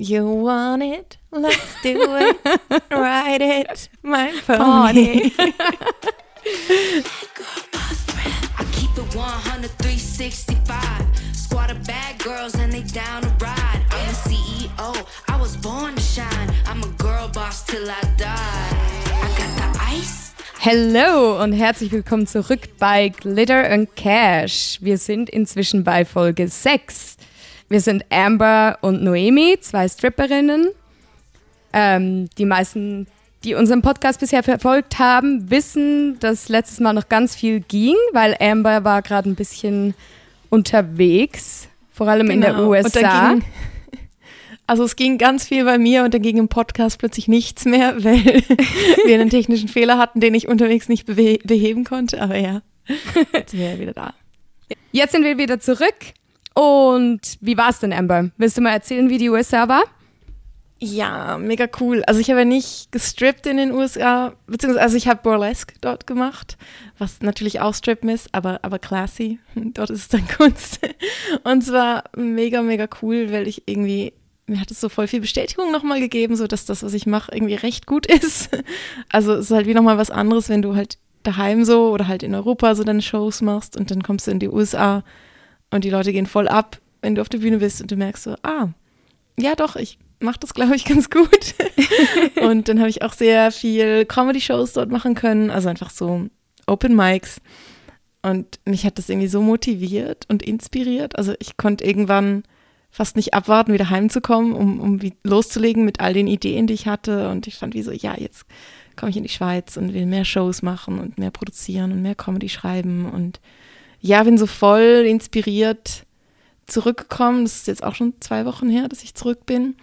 You want it? Let's do it. Ride it, my pony. I keep it 100, 365. Squad of bad girls and they down to ride. I'm the CEO, I was born to shine. I'm a girl boss till I die. I got the ice. Hello und herzlich willkommen zurück bei Glitter and Cash. Wir sind inzwischen bei Folge 6. Wir sind Amber und Noemi, zwei Stripperinnen. Ähm, die meisten, die unseren Podcast bisher verfolgt haben, wissen, dass letztes Mal noch ganz viel ging, weil Amber war gerade ein bisschen unterwegs, vor allem in der Genau. USA. ging- Also es ging ganz viel bei mir und dann ging im Podcast plötzlich nichts mehr, weil wir einen technischen Fehler hatten, den ich unterwegs nicht beheben konnte. Aber ja, jetzt sind wir wieder da. Jetzt sind wir wieder zurück. Und wie war es denn, Amber? Willst du mal erzählen, wie die USA war? Ja, mega cool. Also ich habe ja nicht gestrippt in den USA, beziehungsweise also ich habe Burlesque dort gemacht, was natürlich auch Strippen ist, aber, aber classy. Dort ist es dann Kunst. Und es war mega, mega cool, weil ich irgendwie, mir hat es so voll viel Bestätigung nochmal gegeben, so dass das, was ich mache, irgendwie recht gut ist. Also es ist halt wie nochmal was anderes, wenn du halt daheim so oder halt in Europa so deine Shows machst und dann kommst du in die USA und die Leute gehen voll ab, wenn du auf der Bühne bist und du merkst so, ah, ja doch, ich mache das, glaube ich, ganz gut. und dann habe ich auch sehr viel Comedy-Shows dort machen können, also einfach so Open Mics. Und mich hat das irgendwie so motiviert und inspiriert. Also ich konnte irgendwann fast nicht abwarten, wieder heimzukommen, um, um wie loszulegen mit all den Ideen, die ich hatte. Und ich fand wie so, ja, jetzt komme ich in die Schweiz und will mehr Shows machen und mehr produzieren und mehr Comedy schreiben. Und ja, bin so voll inspiriert zurückgekommen. Das ist jetzt auch schon zwei Wochen her, dass ich zurück bin.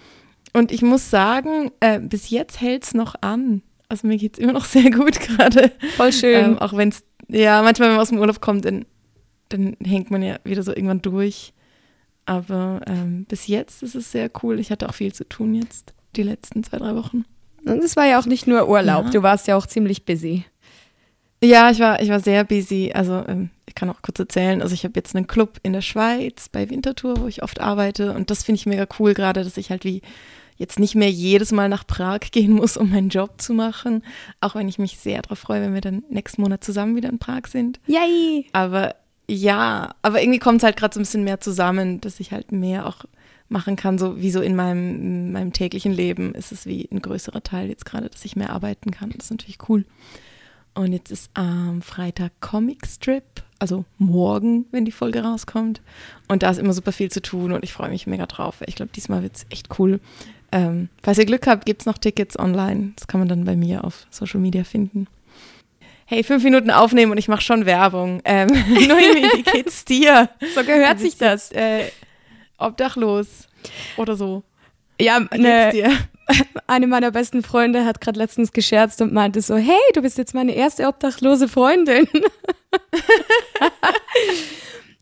Und ich muss sagen, äh, bis jetzt hält es noch an. Also mir geht es immer noch sehr gut gerade. Voll schön. Ähm, auch wenn es, ja, manchmal, wenn man aus dem Urlaub kommt, dann, dann hängt man ja wieder so irgendwann durch. Aber ähm, bis jetzt ist es sehr cool. Ich hatte auch viel zu tun jetzt, die letzten zwei, drei Wochen. Und es war ja auch nicht nur Urlaub, Ja. du warst ja auch ziemlich busy. Ja, ich war, ich war sehr busy. Also ähm, ich kann auch kurz erzählen. Also ich habe jetzt einen Club in der Schweiz bei Winterthur, wo ich oft arbeite. Und das finde ich mega cool gerade, dass ich halt wie jetzt nicht mehr jedes Mal nach Prag gehen muss, um meinen Job zu machen. Auch wenn ich mich sehr darauf freue, wenn wir dann nächsten Monat zusammen wieder in Prag sind. Yay! Aber ja, aber irgendwie kommt es halt gerade so ein bisschen mehr zusammen, dass ich halt mehr auch machen kann, so wie so in meinem, in meinem täglichen Leben ist es wie ein größerer Teil jetzt gerade, dass ich mehr arbeiten kann. Das ist natürlich cool. Und jetzt ist am Freitag Comic Strip, also morgen, wenn die Folge rauskommt. Und da ist immer super viel zu tun und ich freue mich mega drauf. Ich glaube, diesmal wird es echt cool. Ähm, falls ihr Glück habt, gibt es noch Tickets online. Das kann man dann bei mir auf Social Media finden. Hey, fünf Minuten aufnehmen und ich mache schon Werbung. Ähm, Noemi, wie geht's dir? So gehört sich das. Äh, obdachlos oder so. Ja, geht's eine, meiner besten Freunde hat gerade letztens gescherzt und meinte so, hey, du bist jetzt meine erste obdachlose Freundin.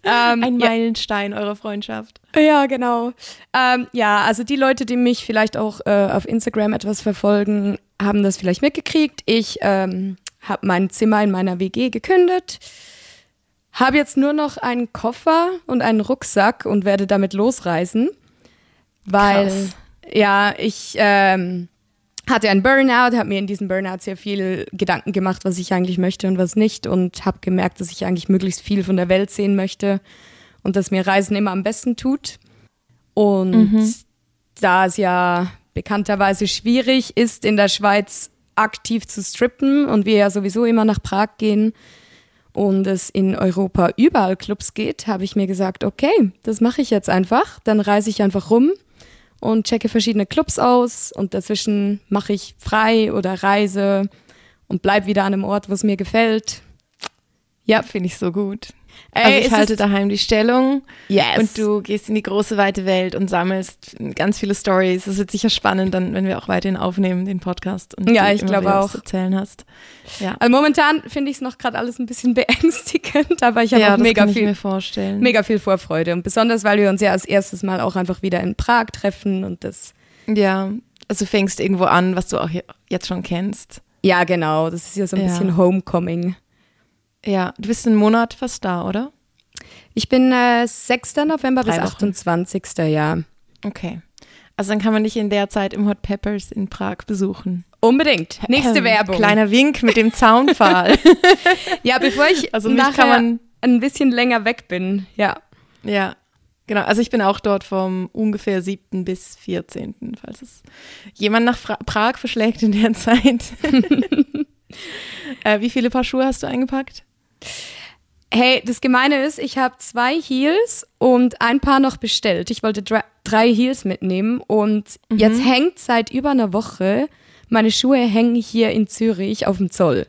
ähm, Ein ja, Meilenstein eurer Freundschaft. ja, genau. Ähm, ja, also die Leute, die mich vielleicht auch äh, auf Instagram etwas verfolgen, haben das vielleicht mitgekriegt. Ich ähm, habe mein Zimmer in meiner WG gekündigt, habe jetzt nur noch einen Koffer und einen Rucksack und werde damit losreisen, weil Krass. Ja ich ähm, hatte einen Burnout, habe mir in diesem Burnout sehr viel Gedanken gemacht, was ich eigentlich möchte und was nicht und habe gemerkt, dass ich eigentlich möglichst viel von der Welt sehen möchte und dass mir Reisen immer am besten tut. Und da es ja bekannterweise schwierig ist, in der Schweiz aktiv zu strippen und wir ja sowieso immer nach Prag gehen und es in Europa überall Clubs geht, habe ich mir gesagt, okay, das mache ich jetzt einfach. Dann reise ich einfach rum und checke verschiedene Clubs aus und dazwischen mache ich frei oder reise und bleib wieder an einem Ort, wo es mir gefällt. Ja, Finde ich so gut. Ey, also ich halte daheim die Stellung yes. und du gehst in die große weite Welt und sammelst ganz viele Stories. Das wird sicher spannend, dann, wenn wir auch weiterhin aufnehmen, den Podcast. Und Ja, ich glaube auch. erzählen hast. Ja, Also momentan finde ich es noch gerade alles ein bisschen beängstigend, aber ich habe ja auch das mega viel, mir vorstellen. mega viel Vorfreude. Und besonders, weil wir uns ja als erstes Mal auch einfach wieder in Prag treffen und das. Ja, also du fängst irgendwo an, was du auch jetzt schon kennst. Ja, genau, das ist ja so ein Ja. bisschen Homecoming. Ja, du bist einen Monat fast da, oder? Ich bin äh, 6. November bis Drei Wochen. 28. Ja. Okay. Also dann kann man dich in der Zeit im Hot Peppers in Prag besuchen. Unbedingt. Nächste Ähm, Werbung. Kleiner Wink mit dem Zaunpfahl. Ja, bevor ich Also nachher kann man- ein bisschen länger weg bin. Ja. ja, genau. Also ich bin auch dort vom ungefähr 7. bis 14., falls es jemand nach Fra Prag verschlägt in der Zeit. äh, wie viele Paar Schuhe hast du eingepackt? Hey, das Gemeine ist, ich habe zwei Heels und ein paar noch bestellt. Ich wollte dre drei Heels mitnehmen und jetzt hängt seit über einer Woche, meine Schuhe hängen hier in Zürich auf dem Zoll.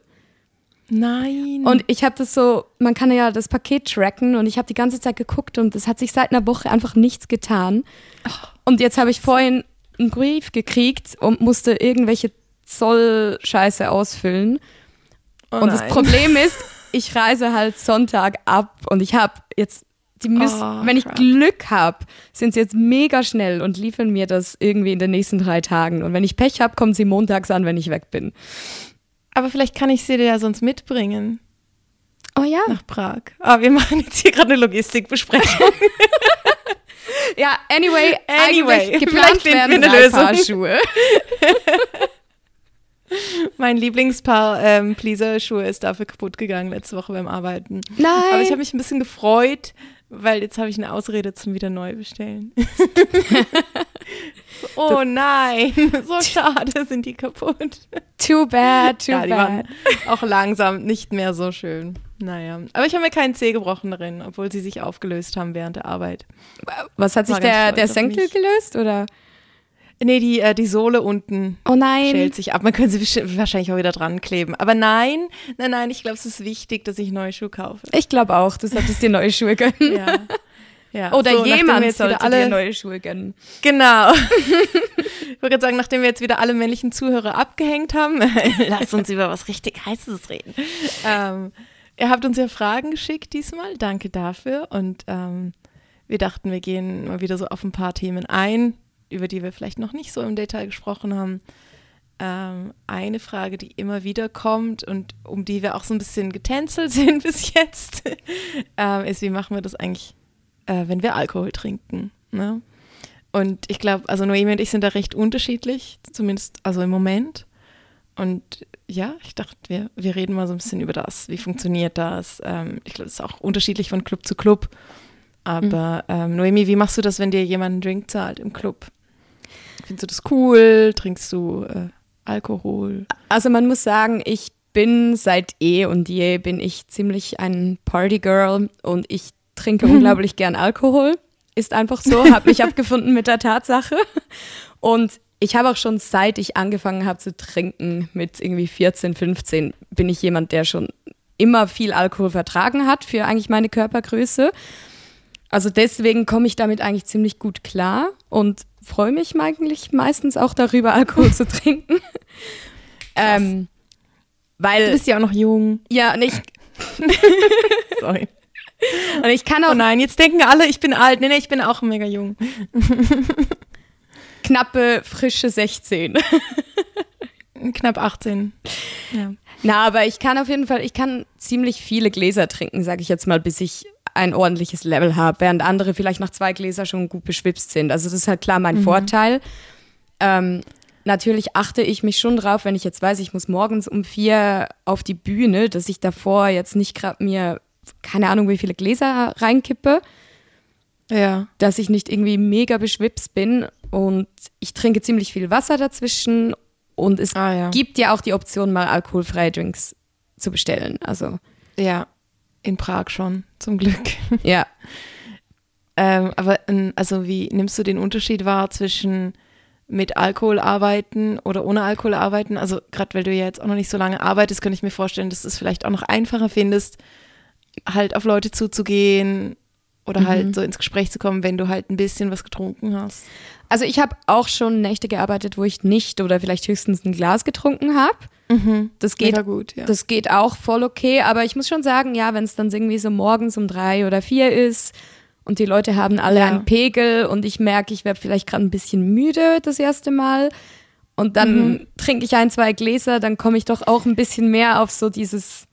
Nein. Und ich habe das so, man kann ja das Paket tracken und ich habe die ganze Zeit geguckt und es hat sich seit einer Woche einfach nichts getan. Und jetzt habe ich vorhin einen Brief gekriegt und musste irgendwelche Zollscheiße ausfüllen. oh und das. Problem ist, ich reise halt Sonntag ab und ich habe jetzt, die müssen, Oh, wenn ich crap. Glück habe, sind sie jetzt mega schnell und liefern mir das irgendwie in den nächsten drei Tagen. Und wenn ich Pech habe, kommen sie montags an, wenn ich weg bin. Aber vielleicht kann ich sie dir ja sonst mitbringen Oh ja. nach Prag. Ah, wir machen jetzt hier gerade eine Logistikbesprechung. Ja, anyway, Anyway, geplant vielleicht werden wir eine Lösung. Paar Schuhe. mein Lieblingspaar ähm, Pleaser-Schuhe ist dafür kaputt gegangen letzte Woche beim Arbeiten. Nein. Aber ich habe mich ein bisschen gefreut, weil jetzt habe ich eine Ausrede zum wieder neu bestellen. oh nein, so schade sind die kaputt. Too bad, too ja, die bad. waren auch langsam nicht mehr so schön. Naja, aber ich habe mir keinen Zeh gebrochen darin, obwohl sie sich aufgelöst haben während der Arbeit. Was hat sich War der, der Senkel gelöst oder? Nee, die, äh, die Sohle unten Oh nein. schält sich ab. Man könnte sie wahrscheinlich auch wieder dran kleben. Aber nein, nein, nein, ich glaube, es ist wichtig, dass ich neue Schuhe kaufe. Ich glaube auch, du solltest dir neue Schuhe gönnen. Ja. ja. Oder So, jemand sollte alle, dir neue Schuhe gönnen. Genau. ich wollte gerade sagen, nachdem wir jetzt wieder alle männlichen Zuhörer abgehängt haben, lass uns über was richtig Heißes reden. Ähm, ihr habt uns ja Fragen geschickt diesmal. Danke dafür. Und ähm, wir dachten, wir gehen mal wieder so auf ein paar Themen ein, über die wir vielleicht noch nicht so im Detail gesprochen haben. Ähm, eine Frage, die immer wieder kommt und um die wir auch so ein bisschen getänzelt sind bis jetzt, ähm, ist, wie machen wir das eigentlich, äh, wenn wir Alkohol trinken? Ne? Und ich glaube, also Noemi und ich sind da recht unterschiedlich, zumindest also im Moment. Und ja, ich dachte, wir, wir reden mal so ein bisschen über das. Wie funktioniert das? Ähm, ich glaube, es ist auch unterschiedlich von Club zu Club. Aber ähm, Noemi, wie machst du das, wenn dir jemand einen Drink zahlt im Club? Findest du das cool? Trinkst du äh, Alkohol? Also man muss sagen, ich bin seit eh und je bin ich ziemlich ein Partygirl und ich trinke unglaublich gern Alkohol. Ist einfach so, habe mich abgefunden mit der Tatsache. Und ich habe auch schon seit ich angefangen habe zu trinken, mit irgendwie 14, 15, bin ich jemand, der schon immer viel Alkohol vertragen hat für eigentlich meine Körpergröße. Also deswegen komme ich damit eigentlich ziemlich gut klar und freue mich eigentlich meistens auch darüber, Alkohol zu trinken. ähm, Du weil, bist ja auch noch jung. ja, und ich, Sorry. und ich kann auch Oh nein, jetzt denken alle, ich bin alt. Nee, nee, ich bin auch mega jung. knappe, frische 16. Knapp 18. Ja. Na, aber ich kann auf jeden Fall, ich kann ziemlich viele Gläser trinken, sage ich jetzt mal, bis ich ein ordentliches Level habe, während andere vielleicht nach zwei Gläser schon gut beschwipst sind. Also das ist halt klar mein Vorteil. Ähm, natürlich achte ich mich schon drauf, wenn ich jetzt weiß, ich muss morgens um vier auf die Bühne, dass ich davor jetzt nicht gerade mir keine Ahnung, wie viele Gläser reinkippe, Ja. dass ich nicht irgendwie mega beschwipst bin und ich trinke ziemlich viel Wasser dazwischen und es Ah ja. gibt ja auch die Option, mal alkoholfreie Drinks zu bestellen. Also Ja. In Prag schon, zum Glück. ja. Ähm, aber ähm, also wie nimmst du den Unterschied wahr zwischen mit Alkohol arbeiten oder ohne Alkohol arbeiten? Also gerade weil du ja jetzt auch noch nicht so lange arbeitest, könnte ich mir vorstellen, dass du es vielleicht auch noch einfacher findest, halt auf Leute zuzugehen oder halt so ins Gespräch zu kommen, wenn du halt ein bisschen was getrunken hast. Also ich habe auch schon Nächte gearbeitet, wo ich nicht oder vielleicht höchstens ein Glas getrunken habe. Das geht Mega gut, ja. Das geht auch voll okay, aber ich muss schon sagen, ja, wenn es dann irgendwie so morgens um drei oder vier ist und die Leute haben alle Ja. einen Pegel und ich merke, ich werde vielleicht gerade ein bisschen müde das erste Mal und dann Mhm. trinke ich ein, zwei Gläser, dann komme ich doch auch ein bisschen mehr auf so dieses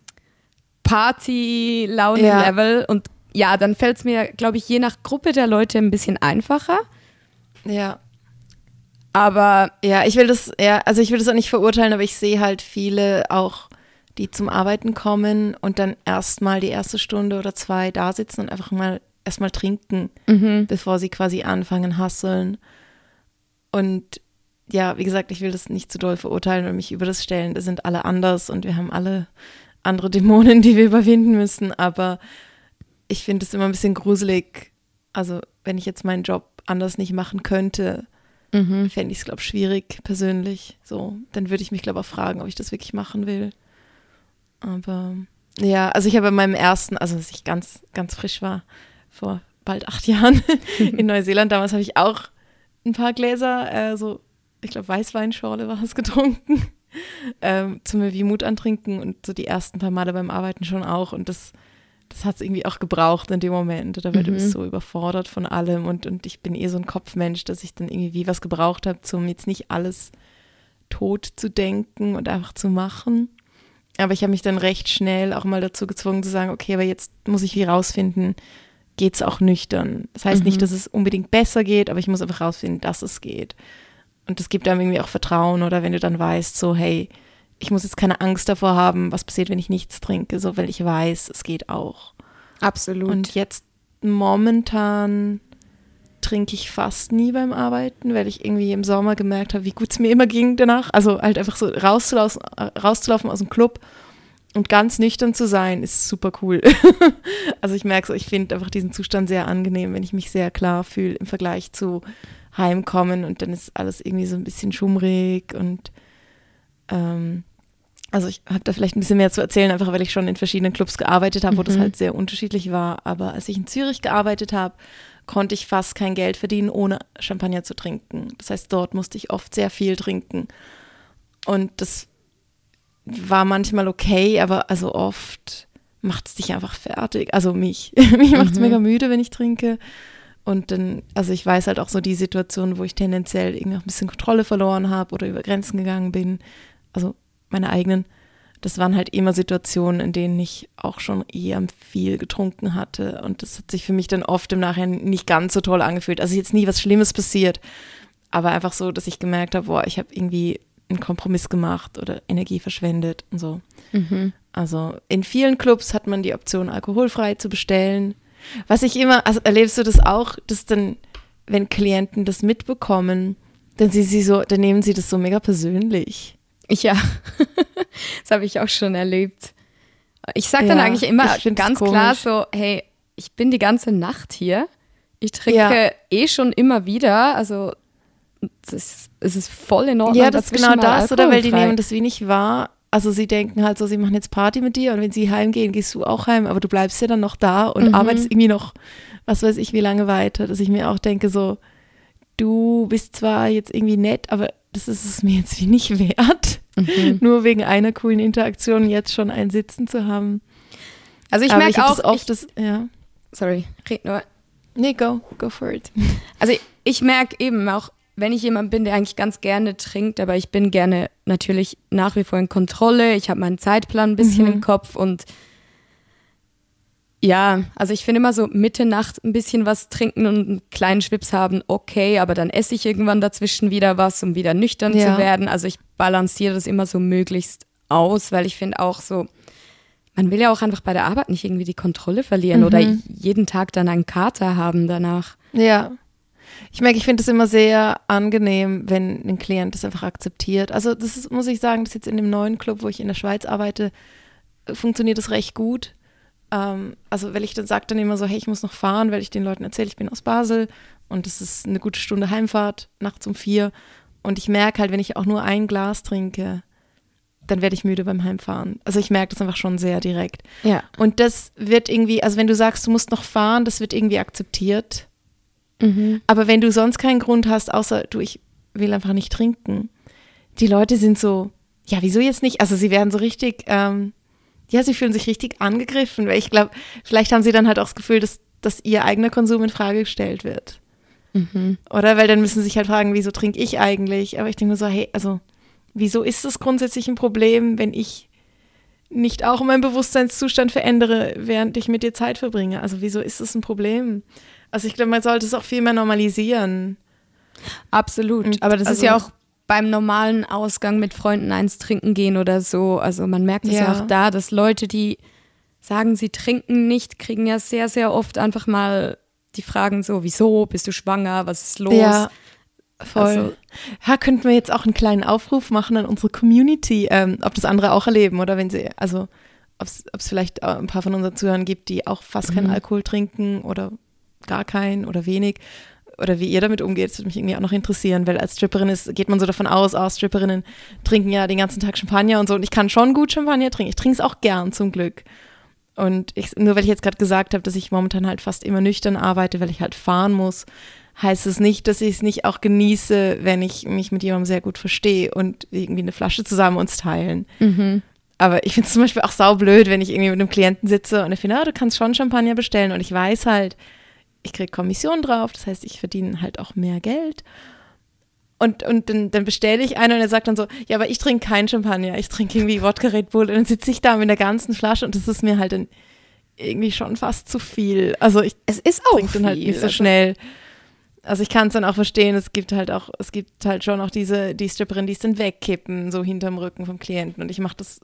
Party-Laune-Level und ja, dann fällt es mir, glaube ich, je nach Gruppe der Leute ein bisschen einfacher. Ja. Aber Ja, ich will das, ja, also ich will das auch nicht verurteilen, aber ich sehe halt viele auch, die zum Arbeiten kommen und dann erstmal die erste Stunde oder zwei da sitzen und einfach mal erstmal trinken, bevor sie quasi anfangen hasseln. Und ja, wie gesagt, ich will das nicht zu doll verurteilen und mich über das stellen. Da sind alle anders und wir haben alle andere Dämonen, die wir überwinden müssen. Aber ich finde es immer ein bisschen gruselig. Also, wenn ich jetzt meinen Job anders nicht machen könnte, fände ich es, glaube ich, schwierig persönlich. So, dann würde ich mich, glaube ich, auch fragen, ob ich das wirklich machen will. Aber ja, also ich habe in meinem ersten, also als ich ganz, ganz frisch war, vor bald acht Jahren in Neuseeland, damals habe ich auch ein paar Gläser, äh, so, ich glaube, Weißweinschorle war es getrunken, ähm, zum wie Mut antrinken und so die ersten paar Male beim Arbeiten schon auch. Und das, das hat es irgendwie auch gebraucht in dem Moment. Oder weil du bist so überfordert von allem und, und ich bin eh so ein Kopfmensch, dass ich dann irgendwie wie was gebraucht habe, zum jetzt nicht alles tot zu denken und einfach zu machen. Aber ich habe mich dann recht schnell auch mal dazu gezwungen zu sagen, okay, aber jetzt muss ich wie rausfinden, geht es auch nüchtern. Das heißt nicht, dass es unbedingt besser geht, aber ich muss einfach rausfinden, dass es geht. Und das gibt einem irgendwie auch Vertrauen oder wenn du dann weißt, so, hey, ich muss jetzt keine Angst davor haben, was passiert, wenn ich nichts trinke, so, weil ich weiß, es geht auch. absolut. Und jetzt momentan trinke ich fast nie beim Arbeiten, weil ich irgendwie im Sommer gemerkt habe, wie gut es mir immer ging danach. Also halt einfach so rauszulaufen, rauszulaufen aus dem Club und ganz nüchtern zu sein, ist super cool. also ich merke so, ich finde einfach diesen Zustand sehr angenehm, wenn ich mich sehr klar fühle im Vergleich zu Heimkommen und dann ist alles irgendwie so ein bisschen schummrig und ähm, also ich habe da vielleicht ein bisschen mehr zu erzählen, einfach weil ich schon in verschiedenen Clubs gearbeitet habe, wo das halt sehr unterschiedlich war. Aber als ich in Zürich gearbeitet habe, konnte ich fast kein Geld verdienen, ohne Champagner zu trinken. Das heißt, dort musste ich oft sehr viel trinken. Und das war manchmal okay, aber also oft macht es dich einfach fertig. Also mich. mich macht es mega müde, wenn ich trinke. Und dann, also ich weiß halt auch so die Situation, wo ich tendenziell irgendwie auch ein bisschen Kontrolle verloren habe oder über Grenzen gegangen bin. Also meine eigenen. Das waren halt immer Situationen, in denen ich auch schon eher viel getrunken hatte. Und das hat sich für mich dann oft im Nachhinein nicht ganz so toll angefühlt. Also jetzt nie was Schlimmes passiert, aber einfach so, dass ich gemerkt habe, boah, ich habe irgendwie einen Kompromiss gemacht oder Energie verschwendet und so. Also in vielen Clubs hat man die Option, alkoholfrei zu bestellen. Was ich immer, also erlebst du das auch, dass dann, wenn Klienten das mitbekommen, dann sie, sie so, dann nehmen sie das so mega persönlich. Ja, das habe ich auch schon erlebt. Ich sage dann Ja, eigentlich immer ganz komisch. klar so, hey, ich bin die ganze Nacht hier. Ich trinke Ja. eh schon immer wieder. Also es ist voll in Ordnung. Ja, das ist genau das, oder? Weil die nehmen das wie nicht wahr. Also sie denken halt so, sie machen jetzt Party mit dir und wenn sie heimgehen, gehst du auch heim, aber du bleibst ja dann noch da und Mhm. arbeitest irgendwie noch, was weiß ich, wie lange weiter. Dass ich mir auch denke, so, du bist zwar jetzt irgendwie nett, aber das ist es mir jetzt wie nicht wert, Mhm. nur wegen einer coolen Interaktion jetzt schon ein Sitzen zu haben. Also ich merke auch, das oft, ich, das, ja. sorry, red nur. Nee, go, go for it. Also ich, ich merke eben auch, wenn ich jemand bin, der eigentlich ganz gerne trinkt, aber ich bin gerne natürlich nach wie vor in Kontrolle. Ich habe meinen Zeitplan ein bisschen Mhm. im Kopf und ja, also ich finde immer so Mitte Nacht ein bisschen was trinken und einen kleinen Schwips haben, okay, aber dann esse ich irgendwann dazwischen wieder was, um wieder nüchtern Ja. zu werden. Also ich balanciere das immer so möglichst aus, weil ich finde auch so, man will ja auch einfach bei der Arbeit nicht irgendwie die Kontrolle verlieren oder Mhm. jeden Tag dann einen Kater haben danach. Ja. Ich merke, ich finde es immer sehr angenehm, wenn ein Klient das einfach akzeptiert. Also das ist, muss ich sagen, das jetzt in dem neuen Club, wo ich in der Schweiz arbeite, funktioniert das recht gut. Ähm, also weil ich dann sage dann immer so, hey, ich muss noch fahren, weil ich den Leuten erzähle, ich bin aus Basel und es ist eine gute Stunde Heimfahrt, nachts um vier. Und ich merke halt, wenn ich auch nur ein Glas trinke, dann werde ich müde beim Heimfahren. Also ich merke das einfach schon sehr direkt. Ja. Und das wird irgendwie, also wenn du sagst, du musst noch fahren, das wird irgendwie akzeptiert. Aber wenn du sonst keinen Grund hast, außer du, ich will einfach nicht trinken, die Leute sind so, ja, wieso jetzt nicht? Also sie werden so richtig, ähm, ja, sie fühlen sich richtig angegriffen, weil ich glaube, vielleicht haben sie dann halt auch das Gefühl, dass, dass ihr eigener Konsum in Frage gestellt wird. Oder weil dann müssen sie sich halt fragen, wieso trinke ich eigentlich? Aber ich denke mir so, hey, also wieso ist das grundsätzlich ein Problem, wenn ich nicht auch meinen Bewusstseinszustand verändere, während ich mit dir Zeit verbringe? Also wieso ist das ein Problem? Also ich glaube, man sollte es auch viel mehr normalisieren. Absolut. Und Aber das ist also- ja auch beim normalen Ausgang mit Freunden eins trinken gehen oder so. Also man merkt es ja. Ja. auch da, dass Leute, die sagen, sie trinken nicht, kriegen ja sehr, sehr oft einfach mal die Fragen so, wieso, bist du schwanger, was ist los? Ja, voll. Also- ja, könnten wir jetzt auch einen kleinen Aufruf machen an unsere Community, ähm, ob das andere auch erleben oder wenn sie, also ob es vielleicht äh, ein paar von unseren Zuhörern gibt, die auch fast keinen Mhm. Alkohol trinken oder gar keinen oder wenig. Oder wie ihr damit umgeht, das würde mich irgendwie auch noch interessieren, weil als Stripperin ist, geht man so davon aus, oh, Stripperinnen trinken ja den ganzen Tag Champagner und so. Und ich kann schon gut Champagner trinken. Ich trinke es auch gern, zum Glück. Und ich, nur weil ich jetzt gerade gesagt habe, dass ich momentan halt fast immer nüchtern arbeite, weil ich halt fahren muss, heißt es nicht, dass ich es nicht auch genieße, wenn ich mich mit jemandem sehr gut verstehe und irgendwie eine Flasche zusammen uns teilen. Mhm. Aber ich finde es zum Beispiel auch saublöd, wenn ich irgendwie mit einem Klienten sitze und ich finde, ah, du kannst schon Champagner bestellen und ich weiß halt, ich kriege Kommission drauf, das heißt, ich verdiene halt auch mehr Geld. Und, und dann, dann bestelle ich einen und er sagt dann so, ja, aber ich trinke keinen Champagner, ich trinke irgendwie Wodka Red Bull und dann sitze ich da mit der ganzen Flasche und das ist mir halt dann irgendwie schon fast zu viel. Also ich Es ist auch trinke dann halt nicht so also- schnell. Also ich kann es dann auch verstehen, es gibt halt auch, es gibt halt schon auch diese, die Stripperin, die es dann wegkippen, so hinterm Rücken vom Klienten. Und ich mache das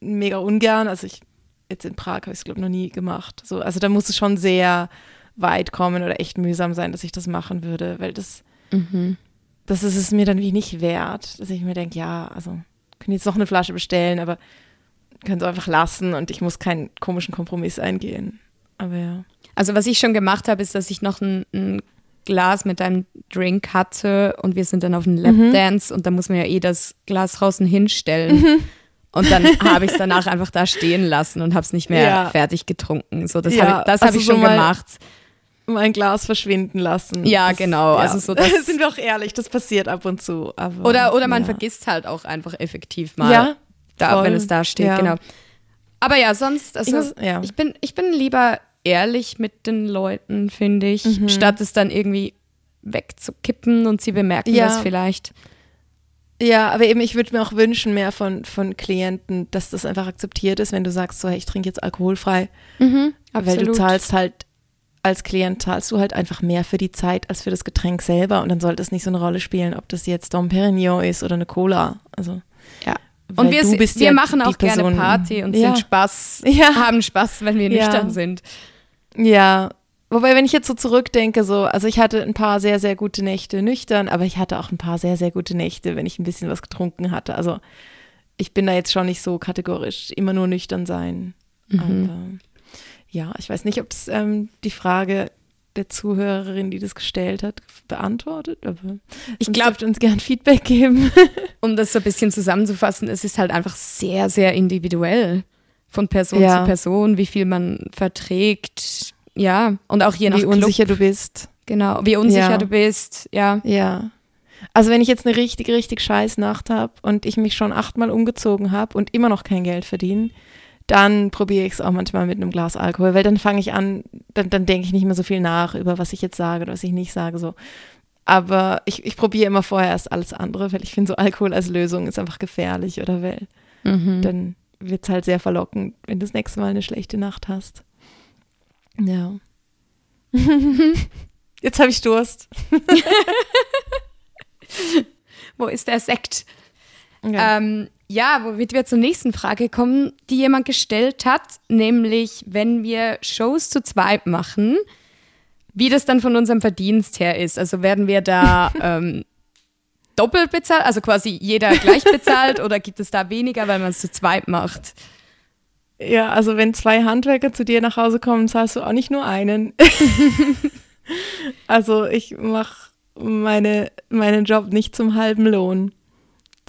mega ungern. Also ich, jetzt in Prag habe ich es, glaube ich, noch nie gemacht. So, also da muss es schon sehr weit kommen oder echt mühsam sein, dass ich das machen würde, weil das, Mhm. das ist es mir dann wie nicht wert, dass ich mir denke, ja, also können jetzt noch eine Flasche bestellen, aber können es einfach lassen und ich muss keinen komischen Kompromiss eingehen. Aber ja. Also was ich schon gemacht habe, ist, dass ich noch ein, ein Glas mit einem Drink hatte und wir sind dann auf einen Lapdance und da muss man ja eh das Glas draußen hinstellen. Und dann habe ich es danach einfach da stehen lassen und habe es nicht mehr Ja. fertig getrunken. So, das Ja, habe ich, das also hab ich so schon gemacht. Mein Glas verschwinden lassen. Ja, genau, also so das- sind wir auch ehrlich, das passiert ab und zu. Aber, Oder, oder man ja. vergisst halt auch einfach effektiv mal, Ja, da, voll. wenn es da steht, Ja. genau. Aber ja, sonst, also Ich muss- ja. ich, bin, ich bin lieber ehrlich mit den Leuten, finde ich, Mhm. statt es dann irgendwie wegzukippen und sie bemerken Ja. das vielleicht. Ja, aber eben, ich würde mir auch wünschen, mehr von, von Klienten, dass das einfach akzeptiert ist, wenn du sagst, so, hey, ich trinke jetzt alkoholfrei. Weil du zahlst halt, als Klient zahlst du halt einfach mehr für die Zeit als für das Getränk selber. Und dann sollte es nicht so eine Rolle spielen, ob das jetzt Dom Perignon ist oder eine Cola. Also, Ja. Und wir, wir ja machen auch gerne Person- Party und ja. sind Spaß, Ja. haben Spaß, wenn wir nüchtern sind. Ja, wobei, wenn ich jetzt so zurückdenke, so, also ich hatte ein paar sehr, sehr gute Nächte nüchtern, aber ich hatte auch ein paar sehr, sehr gute Nächte, wenn ich ein bisschen was getrunken hatte. Also ich bin da jetzt schon nicht so kategorisch, immer nur nüchtern sein. Mhm. Aber ja, ich weiß nicht, ob es ähm, die Frage der Zuhörerin, die das gestellt hat, beantwortet, aber Ich sonst glaub- dürft ihr uns gern Feedback geben. Um das so ein bisschen zusammenzufassen, es ist halt einfach sehr, sehr individuell von Person Ja. zu Person, wie viel man verträgt. Ja, und auch je nach Wie Club. unsicher du bist. Genau, wie unsicher Ja. du bist. Ja, Ja. Also wenn ich jetzt eine richtig, richtig scheiß Nacht habe und ich mich schon achtmal umgezogen habe und immer noch kein Geld verdiene, dann probiere ich es auch manchmal mit einem Glas Alkohol, weil dann fange ich an, dann, dann denke ich nicht mehr so viel nach über was ich jetzt sage oder was ich nicht sage. So. Aber ich, ich probiere immer vorher erst alles andere, weil ich finde, so Alkohol als Lösung ist einfach gefährlich oder weil Mhm. dann wird es halt sehr verlockend, wenn du das nächste Mal eine schlechte Nacht hast. Ja. Jetzt habe ich Durst. Wo ist der Sekt? Ja. Ähm, ja, womit wir zur nächsten Frage kommen, die jemand gestellt hat, nämlich wenn wir Shows zu zweit machen, wie das dann von unserem Verdienst her ist. Also werden wir da ähm, doppelt bezahlt, also quasi jeder gleich bezahlt oder gibt es da weniger, weil man es zu zweit macht? Ja, also wenn zwei Handwerker zu dir nach Hause kommen, zahlst du auch nicht nur einen. also ich mache meine, meinen Job nicht zum halben Lohn.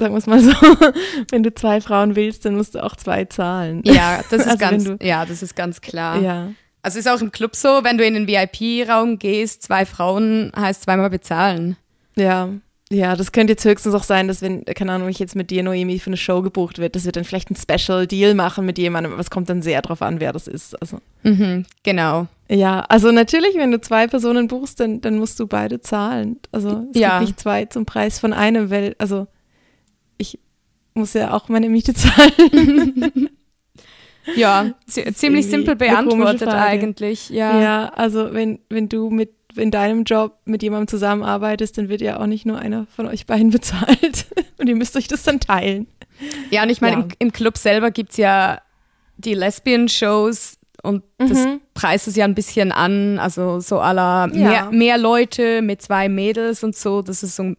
Sagen wir es mal so. wenn du zwei Frauen willst, dann musst du auch zwei zahlen. Ja, das ist Also ganz, du- ja, das ist ganz klar. Ja. Also ist auch im Club so, wenn du in den VIP-Raum gehst, zwei Frauen heißt zweimal bezahlen. Ja. Ja, das könnte jetzt höchstens auch sein, dass wenn, keine Ahnung, ich jetzt mit dir, Noemi, für eine Show gebucht wird, dass wir dann vielleicht einen Special Deal machen mit jemandem, aber es kommt dann sehr drauf an, wer das ist. Also, Mhm, genau. ja, also natürlich, wenn du zwei Personen buchst, dann, dann musst du beide zahlen. Also es Ja. gibt nicht zwei zum Preis von einem, weil, also muss ja auch meine Miete zahlen. Ja, zi- ziemlich simpel beantwortet eigentlich. Ja. Ja, also wenn, wenn du mit in deinem Job mit jemandem zusammenarbeitest, dann wird ja auch nicht nur einer von euch beiden bezahlt. Und ihr müsst euch das dann teilen. Ja, und ich meine, Ja. im, im Club selber gibt es ja die Lesbian-Shows und das Mhm. preist es ja ein bisschen an. Also so aller Ja. mehr, mehr Leute mit zwei Mädels und so, dass es so ein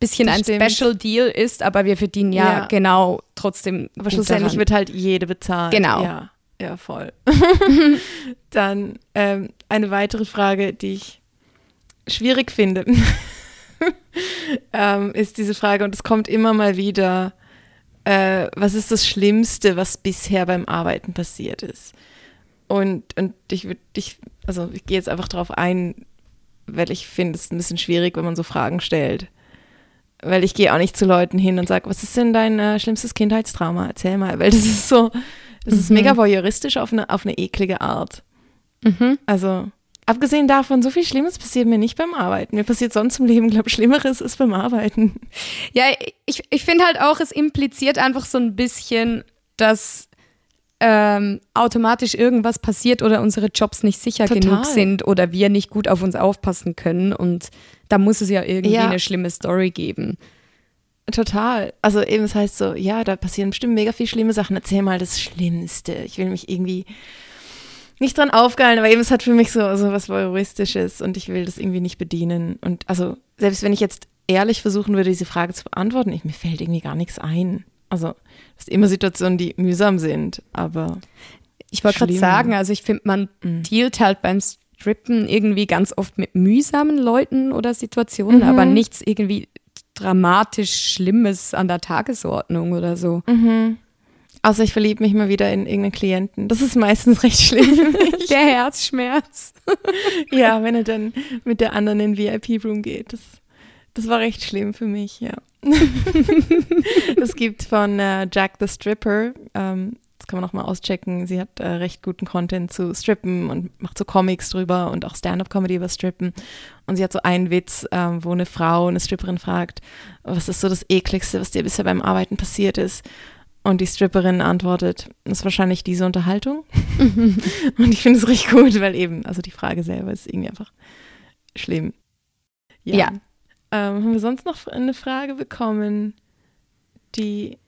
bisschen Das ein stimmt. Special Deal ist, aber wir verdienen ja, Ja. genau trotzdem. Aber schlussendlich daran. wird halt jede bezahlt. Genau. Ja, ja voll. Dann ähm, eine weitere Frage, die ich schwierig finde, ähm, ist diese Frage, und es kommt immer mal wieder, äh, was ist das Schlimmste, was bisher beim Arbeiten passiert ist? Und, und ich würde dich, also ich gehe jetzt einfach drauf ein, weil ich finde es ein bisschen schwierig, wenn man so Fragen stellt. Weil ich gehe auch nicht zu Leuten hin und sage, was ist denn dein äh, schlimmstes Kindheitstrauma? Erzähl mal. Weil das ist so, das ist Mhm. mega voyeuristisch auf eine, auf eine eklige Art. Mhm. Also, abgesehen davon, so viel Schlimmes passiert mir nicht beim Arbeiten. Mir passiert sonst im Leben, glaube ich, Schlimmeres ist beim Arbeiten. Ja, ich, ich finde halt auch, es impliziert einfach so ein bisschen, dass ähm, automatisch irgendwas passiert oder unsere Jobs nicht sicher Total. genug sind oder wir nicht gut auf uns aufpassen können. Und da muss es ja irgendwie Ja. eine schlimme Story geben. Total. Also eben, es heißt so, ja, da passieren bestimmt mega viel schlimme Sachen. Erzähl mal das Schlimmste. Ich will mich irgendwie nicht dran aufgeilen, aber eben, es hat für mich so, so was Voyeuristisches und ich will das irgendwie nicht bedienen. Und also, selbst wenn ich jetzt ehrlich versuchen würde, diese Frage zu beantworten, ich, mir fällt irgendwie gar nichts ein. Also, es sind immer Situationen, die mühsam sind, aber Ich wollte gerade sagen, also ich finde, man Mhm. dealt halt beim Strippen irgendwie ganz oft mit mühsamen Leuten oder Situationen, Mhm. aber nichts irgendwie dramatisch Schlimmes an der Tagesordnung oder so. außer ich verliebe mich mal wieder in irgendeinen Klienten. Das ist meistens recht schlimm für mich. Der Herzschmerz. ja, wenn er dann mit der anderen in den VIP-Room geht. Das, das war recht schlimm für mich, ja. es gibt von äh, Jack the Stripper, ähm, das kann man noch mal auschecken, sie hat äh, recht guten Content zu Strippen und macht so Comics drüber und auch Stand-Up-Comedy über Strippen. Und sie hat so einen Witz, ähm, wo eine Frau, eine Stripperin fragt, was ist so das ekligste, was dir bisher beim Arbeiten passiert ist? Und die Stripperin antwortet, das ist wahrscheinlich diese Unterhaltung. Und ich finde es richtig gut, weil eben, also die Frage selber ist irgendwie einfach schlimm. Ja. Ähm, haben wir sonst noch eine Frage bekommen, die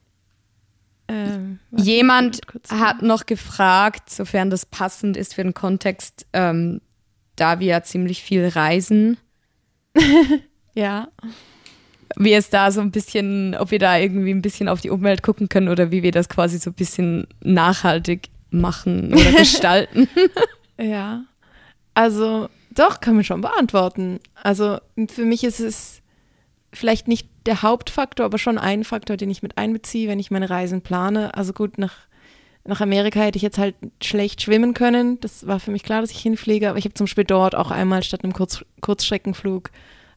ähm, Jemand hat noch gefragt, sofern das passend ist für den Kontext, ähm, da wir ja ziemlich viel reisen, ja, wie es da so ein bisschen, ob wir da irgendwie ein bisschen auf die Umwelt gucken können oder wie wir das quasi so ein bisschen nachhaltig machen oder gestalten. ja. Also doch, kann man schon beantworten. Also für mich ist es vielleicht nicht der Hauptfaktor, aber schon ein Faktor, den ich mit einbeziehe, wenn ich meine Reisen plane. Also gut, nach, nach Amerika hätte ich jetzt halt schlecht schwimmen können. Das war für mich klar, dass ich hinfliege, aber ich habe zum Beispiel dort auch einmal statt einem Kurz, Kurzstreckenflug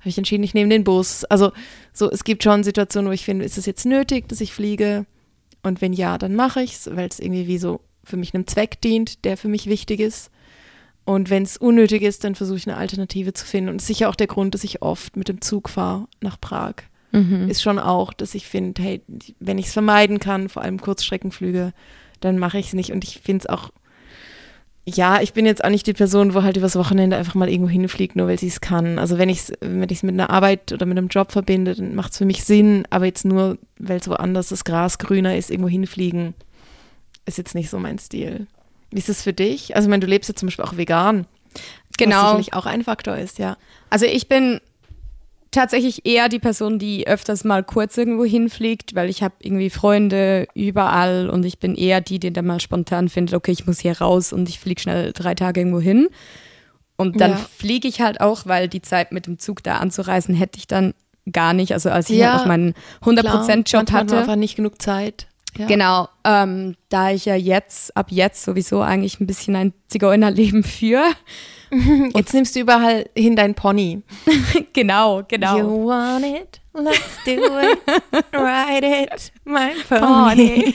habe ich entschieden, ich nehme den Bus. Also so, es gibt schon Situationen, wo ich finde, ist es jetzt nötig, dass ich fliege? Und wenn ja, dann mache ich es, weil es irgendwie wie so für mich einem Zweck dient, der für mich wichtig ist. Und wenn es unnötig ist, dann versuche ich eine Alternative zu finden. Und das ist sicher auch der Grund, dass ich oft mit dem Zug fahre nach Prag. Ist schon auch, dass ich finde, hey, wenn ich es vermeiden kann, vor allem Kurzstreckenflüge, dann mache ich es nicht. Und ich finde es auch, ja, ich bin jetzt auch nicht die Person, wo halt übers Wochenende einfach mal irgendwo hinfliegt, nur weil sie es kann. Also wenn ich es wenn ich's mit einer Arbeit oder mit einem Job verbinde, dann macht es für mich Sinn, aber jetzt nur, weil es woanders das Gras grüner ist, irgendwo hinfliegen, ist jetzt nicht so mein Stil. Wie ist es für dich? Also ich meine, du lebst ja zum Beispiel auch vegan. Was Genau. sicherlich auch ein Faktor ist, ja. Also ich bin tatsächlich eher die Person, die öfters mal kurz irgendwo hinfliegt, weil ich habe irgendwie Freunde überall und ich bin eher die, die dann mal spontan findet, okay, ich muss hier raus und ich fliege schnell drei Tage irgendwo hin. Und dann Ja. fliege ich halt auch, weil die Zeit mit dem Zug da anzureisen hätte ich dann gar nicht. Also als ich Ja, halt noch meinen Klar, 100%-Job manchmal hat man hatte. einfach nicht genug Zeit. Ja. Genau, ähm, da ich ja jetzt, ab jetzt sowieso eigentlich ein bisschen ein Zigeunerleben führe. Jetzt nimmst du überall hin dein Pony. genau, genau. You want it? Let's do it. Ride it, my pony.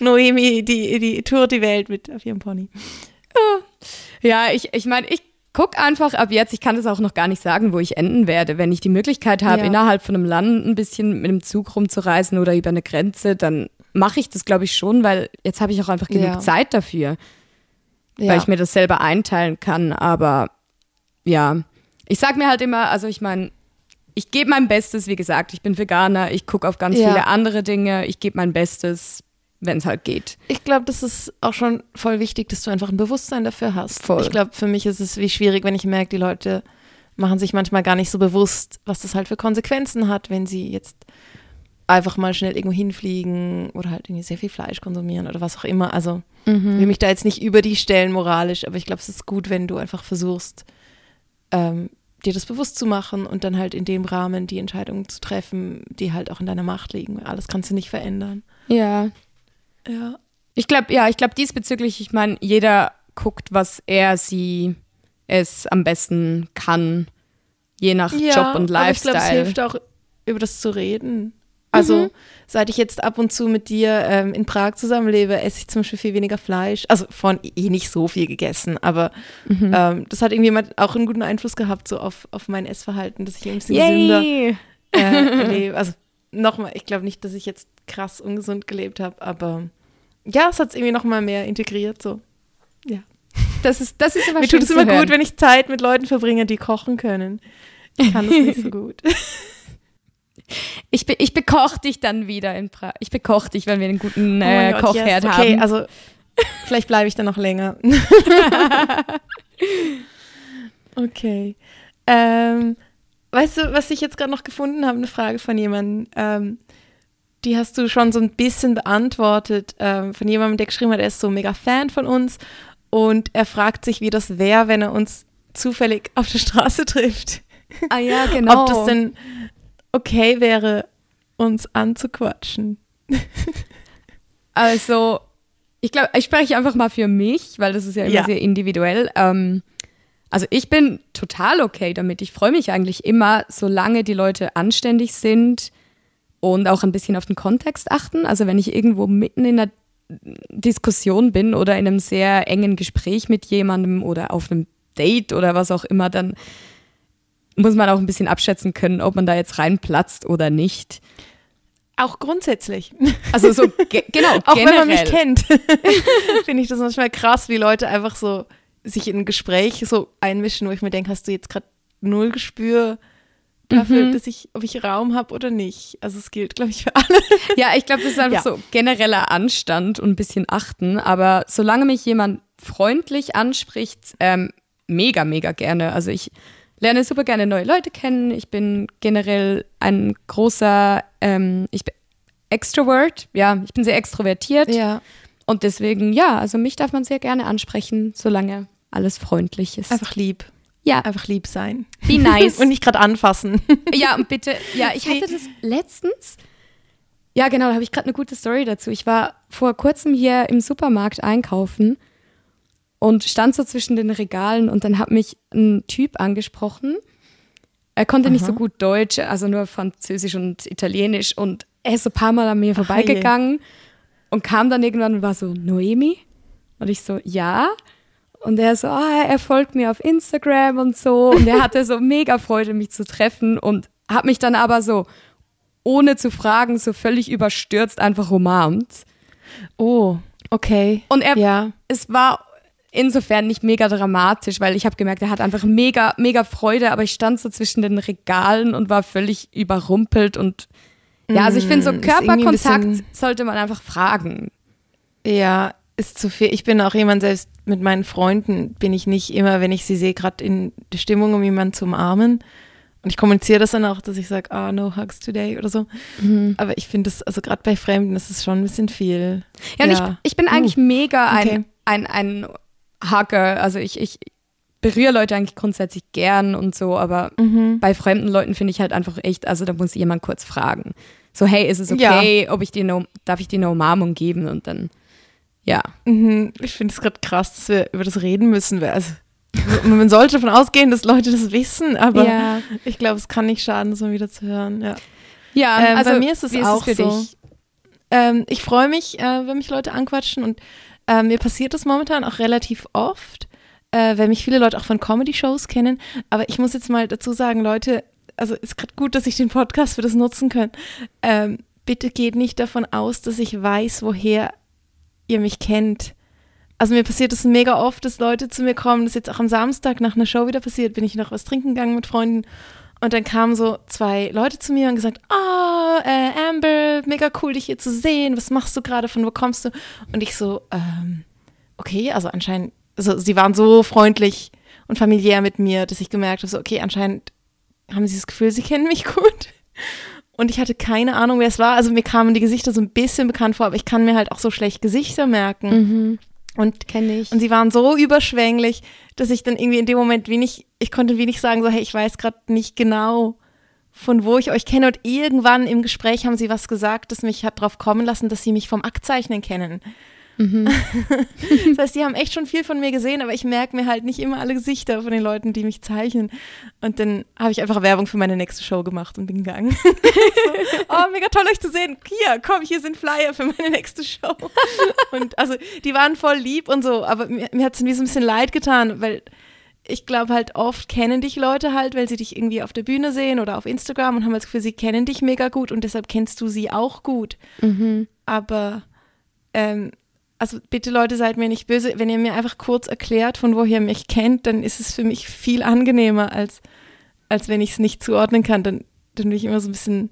Noemi, die, die tourt die Welt mit auf ihrem Pony. Ja, ich, ich meine, ich guck einfach ab jetzt, ich kann das auch noch gar nicht sagen, wo ich enden werde. Wenn ich die Möglichkeit habe, Ja. innerhalb von einem Land ein bisschen mit dem Zug rumzureisen oder über eine Grenze, dann mache ich das, glaube ich, schon, weil jetzt habe ich auch einfach genug Ja. Zeit dafür, Ja. weil ich mir das selber einteilen kann. Aber ja, ich sag mir halt immer, also ich meine, ich gebe mein Bestes, wie gesagt, ich bin Veganer, ich gucke auf ganz viele andere Dinge, ich gebe mein Bestes, wenn es halt geht. Ich glaube, das ist auch schon voll wichtig, dass du einfach ein Bewusstsein dafür hast. Voll. Ich glaube, für mich ist es wie schwierig, wenn ich merke, die Leute machen sich manchmal gar nicht so bewusst, was das halt für Konsequenzen hat, wenn sie jetzt einfach mal schnell irgendwo hinfliegen oder halt irgendwie sehr viel Fleisch konsumieren oder was auch immer. Also ich will mich da jetzt nicht über die stellen moralisch, aber ich glaube, es ist gut, wenn du einfach versuchst, ähm, dir das bewusst zu machen und dann halt in dem Rahmen die Entscheidungen zu treffen, die halt auch in deiner Macht liegen. Alles kannst du nicht verändern. Ja. Ja. Ich glaube, ja, ich glaube diesbezüglich, ich meine, jeder guckt, was er, sie, es am besten kann, je nach Job und aber ich glaube, es Lifestyle. hilft auch, über das zu reden. Also, seit ich jetzt ab und zu mit dir ähm, in Prag zusammenlebe, esse ich zum Beispiel viel weniger Fleisch. Also, von eh nicht so viel gegessen, aber Mhm. ähm, das hat irgendwie auch einen guten Einfluss gehabt, so auf, auf mein Essverhalten, dass ich ein bisschen gesünder Yay! äh, lebe. Also, nochmal, ich glaube nicht, dass ich jetzt krass ungesund gelebt habe, aber ja, es hat es irgendwie nochmal mehr integriert. So. Ja. Das ist, das ist aber Mir tut es immer hören. gut, wenn ich Zeit mit Leuten verbringe, die kochen können. Ich kann das nicht so gut. Ich, be ich bekoche dich dann wieder in Prag. Ich bekoche dich, wenn wir einen guten Oh äh, Gott, Kochherd yes. Okay, haben. also vielleicht bleibe ich dann noch länger. okay. Ähm, weißt du, was ich jetzt gerade noch gefunden habe? Eine Frage von jemandem. Ähm, die hast du schon so ein bisschen beantwortet. Ähm, von jemandem, der geschrieben hat, er ist so mega Fan von uns. Und er fragt sich, wie das wäre, wenn er uns zufällig auf der Straße trifft. ah ja, genau. Ob das denn okay wäre, uns anzuquatschen. Also, ich glaube, ich spreche einfach mal für mich, weil das ist ja immer Ja. sehr individuell. Ähm, also ich bin total okay damit. Ich freue mich eigentlich immer, solange die Leute anständig sind und auch ein bisschen auf den Kontext achten. Also wenn ich irgendwo mitten in einer Diskussion bin oder in einem sehr engen Gespräch mit jemandem oder auf einem Date oder was auch immer, dann muss man auch ein bisschen abschätzen können, ob man da jetzt reinplatzt oder nicht. Auch grundsätzlich. Also so ge genau, Auch generell. wenn man mich kennt, finde ich das manchmal krass, wie Leute einfach so sich in ein Gespräch so einmischen, wo ich mir denke, hast du jetzt gerade null Gespür dafür, Mhm. dass ich, ob ich Raum habe oder nicht. Also es gilt, glaube ich, für alle. Ja, ich glaube, das ist einfach Ja. so genereller Anstand und ein bisschen achten. Aber solange mich jemand freundlich anspricht, ähm, mega, mega gerne. Also ich lerne super gerne neue Leute kennen. Ich bin generell ein großer, ähm, ich bin Extrovert. Ja, ich bin sehr extrovertiert. Ja, Und deswegen, ja, also mich darf man sehr gerne ansprechen, solange alles freundlich ist. einfach lieb. Ja, Einfach lieb sein. be nice. Und nicht gerade anfassen. Ja, und bitte, ja, ich hatte das letztens. Ja, genau, da habe ich gerade eine gute Story dazu. Ich war vor kurzem hier im Supermarkt einkaufen und stand so zwischen den Regalen und dann hat mich ein Typ angesprochen. Er konnte nicht so gut Deutsch, also nur Französisch und Italienisch und er ist so ein paar Mal an mir vorbeigegangen und kam dann irgendwann und war so, Noemi? Und ich so, ja. Und er so, ah, er folgt mir auf Instagram und so. Und er hatte so mega Freude, mich zu treffen und hat mich dann aber so, ohne zu fragen, so völlig überstürzt einfach umarmt. Oh, okay. Und er, Ja. es war insofern nicht mega dramatisch, weil ich habe gemerkt, er hat einfach mega, mega Freude, aber ich stand so zwischen den Regalen und war völlig überrumpelt und ja, also ich finde so Mm, Körperkontakt sollte man einfach fragen. Ja, ist zu viel. Ich bin auch jemand, selbst mit meinen Freunden bin ich nicht immer, wenn ich sie sehe, gerade in der Stimmung, um jemanden zu umarmen. Und ich kommuniziere das dann auch, dass ich sage, ah, no hugs today oder so. Mhm. Aber ich finde das, also gerade bei Fremden, das ist schon ein bisschen viel. Ja, und Ja. Ich, ich bin eigentlich mega ein, okay. ein, ein Hugger. Also ich, ich berühre Leute eigentlich grundsätzlich gern und so, aber Mhm. bei fremden Leuten finde ich halt einfach echt, also da muss jemand kurz fragen. So, hey, ist es okay, ob ich dir eine, darf ich dir eine Umarmung geben? Und dann, ja. Mhm. Ich finde es gerade krass, dass wir über das reden müssen. Also, man sollte davon ausgehen, dass Leute das wissen, aber Ja. ich glaube, es kann nicht schaden, das mal wieder zu hören. Ja. Ja, Ähm, also bei mir ist es auch für so. dich? Ähm, ich freue mich, äh, wenn mich Leute anquatschen und äh, mir passiert das momentan auch relativ oft, äh, weil mich viele Leute auch von Comedy-Shows kennen. Aber ich muss jetzt mal dazu sagen, Leute, also ist gerade gut, dass ich den Podcast für das nutzen kann. Ähm, bitte geht nicht davon aus, dass ich weiß, woher ihr mich kennt. Also mir passiert es mega oft, dass Leute zu mir kommen. Das ist jetzt auch am Samstag nach einer Show wieder passiert. Bin ich noch was trinken gegangen mit Freunden. Und dann kamen so zwei Leute zu mir und gesagt, oh, äh, Amber, mega cool, dich hier zu sehen. Was machst du gerade? Von wo kommst du? Und ich so, ähm, okay, also anscheinend, also sie waren so freundlich und familiär mit mir, dass ich gemerkt habe, so, okay, anscheinend haben sie das Gefühl, sie kennen mich gut. Und ich hatte keine Ahnung, wer es war. Also mir kamen die Gesichter so ein bisschen bekannt vor, aber ich kann mir halt auch so schlecht Gesichter merken. Mhm. Und Kenne ich. und sie waren so überschwänglich, dass ich dann irgendwie in dem Moment wenig, ich konnte wenig sagen, so, hey, ich weiß gerade nicht genau, von wo ich euch kenne. Und irgendwann im Gespräch haben sie was gesagt, das mich hat drauf kommen lassen, dass sie mich vom Aktzeichnen kennen. Mhm. Das heißt, die haben echt schon viel von mir gesehen, aber ich merke mir halt nicht immer alle Gesichter von den Leuten, die mich zeichnen. Und dann habe ich einfach Werbung für meine nächste Show gemacht und bin gegangen. so, oh, mega toll, euch zu sehen. Hier, komm, hier sind Flyer für meine nächste Show. Und also, die waren voll lieb und so, aber mir, mir hat es irgendwie so ein bisschen leid getan, weil ich glaube halt oft kennen dich Leute halt, weil sie dich irgendwie auf der Bühne sehen oder auf Instagram und haben das Gefühl, sie kennen dich mega gut und deshalb kennst du sie auch gut. Mhm. Aber ähm, also bitte Leute, seid mir nicht böse. Wenn ihr mir einfach kurz erklärt, von woher ihr mich kennt, dann ist es für mich viel angenehmer, als, als wenn ich es nicht zuordnen kann. Dann, dann bin ich immer so ein bisschen,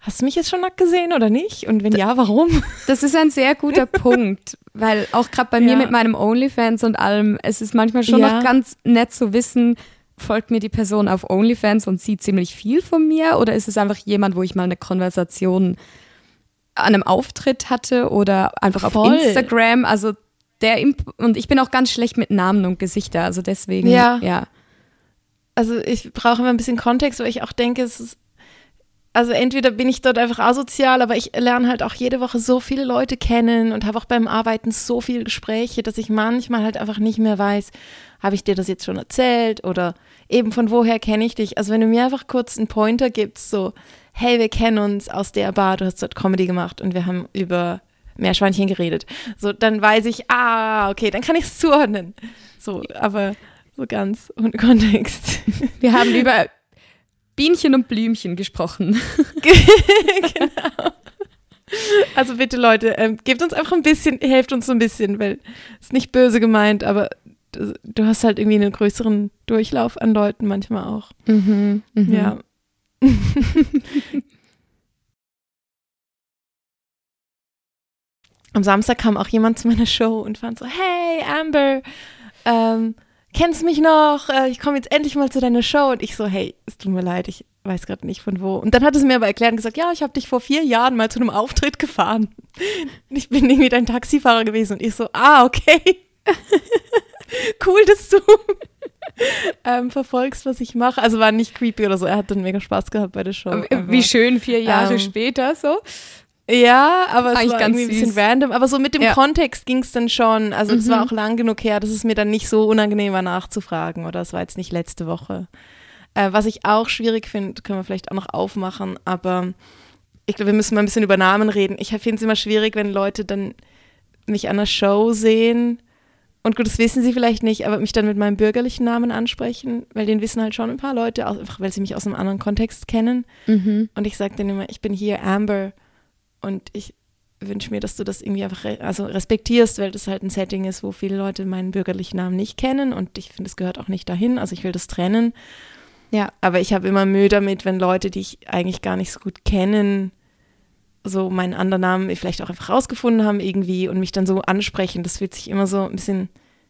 hast du mich jetzt schon nackt gesehen oder nicht? Und wenn ja, warum? Das ist ein sehr guter Punkt, weil auch gerade bei mir Ja. mit meinem OnlyFans und allem, es ist manchmal schon Ja. noch ganz nett zu wissen, folgt mir die Person auf OnlyFans und sieht ziemlich viel von mir oder ist es einfach jemand, wo ich mal eine Konversation an einem Auftritt hatte oder einfach auf Voll. Instagram, also der Imp und ich bin auch ganz schlecht mit Namen und Gesichter, also deswegen Ja. ja. Also ich brauche immer ein bisschen Kontext, weil ich auch denke, es ist, also entweder bin ich dort einfach asozial, aber ich lerne halt auch jede Woche so viele Leute kennen und habe auch beim Arbeiten so viele Gespräche, dass ich manchmal halt einfach nicht mehr weiß, habe ich dir das jetzt schon erzählt oder eben von woher kenne ich dich. Also wenn du mir einfach kurz einen Pointer gibst, so, hey, wir kennen uns aus der Bar, du hast dort Comedy gemacht und wir haben über Meerschweinchen geredet. So, dann weiß ich, ah, okay, dann kann ich es zuordnen. So, aber so ganz ohne Kontext. Wir haben über Bienchen und Blümchen gesprochen. genau. Also bitte Leute, ähm, gebt uns einfach ein bisschen, helft uns so ein bisschen, weil es ist nicht böse gemeint, aber du, hast halt irgendwie einen größeren Durchlauf an Leuten manchmal auch. Mhm, mhm. Ja. Am Samstag kam auch jemand zu meiner Show und fand so, hey Amber, ähm, kennst mich noch? Äh, ich komme jetzt endlich mal zu deiner Show. Und ich so, hey, es tut mir leid, ich weiß gerade nicht von wo. Und dann hat es mir aber erklärt und gesagt, ja, ich habe dich vor vier Jahren mal zu einem Auftritt gefahren. Ich bin irgendwie dein Taxifahrer gewesen. Und ich so, ah, okay. cool, dass du ähm, verfolgst, was ich mache. Also war nicht creepy oder so. Er hat dann mega Spaß gehabt bei der Show. aber- Wie schön, vier Jahre Ähm, später so. ja, aber es Eigentlich war ganz irgendwie ein bisschen random. Aber so mit dem Ja. Kontext ging es dann schon. Also es Mhm. war auch lang genug her, dass es mir dann nicht so unangenehm war nachzufragen. Oder es war jetzt nicht letzte Woche. Äh, was ich auch schwierig finde, können wir vielleicht auch noch aufmachen. Aber ich glaube, wir müssen mal ein bisschen über Namen reden. Ich finde es immer schwierig, wenn Leute dann mich an einer Show sehen. Und gut, das wissen sie vielleicht nicht, aber mich dann mit meinem bürgerlichen Namen ansprechen, weil den wissen halt schon ein paar Leute, auch einfach weil sie mich aus einem anderen Kontext kennen. Mhm. Und ich sage dann immer, ich bin hier Amber und ich wünsche mir, dass du das irgendwie einfach re also respektierst, weil das halt ein Setting ist, wo viele Leute meinen bürgerlichen Namen nicht kennen und ich finde, es gehört auch nicht dahin. Also ich will das trennen. Ja. Aber ich habe immer Mühe damit, wenn Leute, die ich eigentlich gar nicht so gut kennen, so meinen anderen Namen vielleicht auch einfach rausgefunden haben irgendwie und mich dann so ansprechen. Das fühlt sich immer so ein bisschen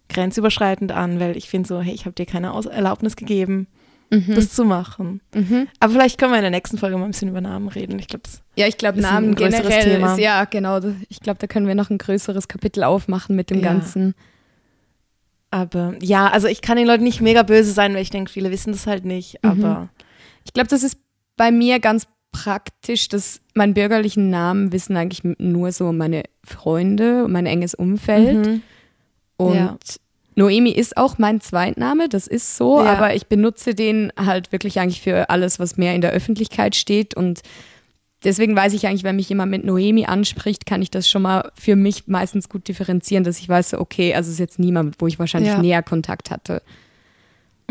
grenzüberschreitend an, weil ich finde so, hey, ich habe dir keine Aus Erlaubnis gegeben, Mhm. das zu machen. Mhm. Aber vielleicht können wir in der nächsten Folge mal ein bisschen über Namen reden. Ich glaube, Ja, ich glaube, Namen generell Thema. ist ja genau. Ich glaube, da können wir noch ein größeres Kapitel aufmachen mit dem Ja. Ganzen. Aber ja, also ich kann den Leuten nicht mega böse sein, weil ich denke, viele wissen das halt nicht. Mhm. Aber Ich glaube, das ist bei mir ganz praktisch, dass meinen bürgerlichen Namen wissen eigentlich nur so meine Freunde und mein enges Umfeld. Mhm. Und Ja. Noemi ist auch mein Zweitname, das ist so, Ja. aber ich benutze den halt wirklich eigentlich für alles, was mehr in der Öffentlichkeit steht und deswegen weiß ich eigentlich, wenn mich jemand mit Noemi anspricht, kann ich das schon mal für mich meistens gut differenzieren, dass ich weiß, okay, also es ist jetzt niemand, wo ich wahrscheinlich Ja. näher Kontakt hatte.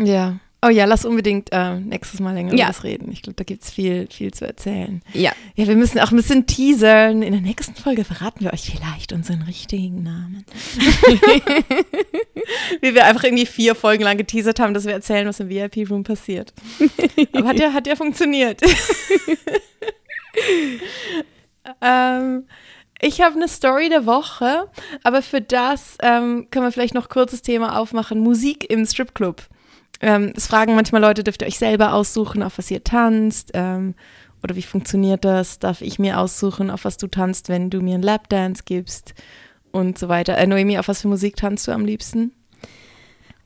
ja. Oh ja, lass unbedingt äh, nächstes Mal länger Ja. über das reden. Ich glaube, da gibt es viel, viel zu erzählen. Ja. Ja, wir müssen auch ein bisschen teasern. In der nächsten Folge verraten wir euch vielleicht unseren richtigen Namen. Wie wir einfach irgendwie vier Folgen lang geteasert haben, dass wir erzählen, was im VIP-Room passiert. Aber hat ja, hat ja funktioniert. ähm, ich habe eine Story der Woche, aber für das ähm, können wir vielleicht noch kurzes Thema aufmachen. Musik im Stripclub. Ähm, es fragen manchmal Leute, dürft ihr euch selber aussuchen, auf was ihr tanzt? Ähm, oder wie funktioniert das? Darf ich mir aussuchen, auf was du tanzt, wenn du mir einen Lapdance gibst? Und so weiter. Äh, Noemi, auf was für Musik tanzt du am liebsten?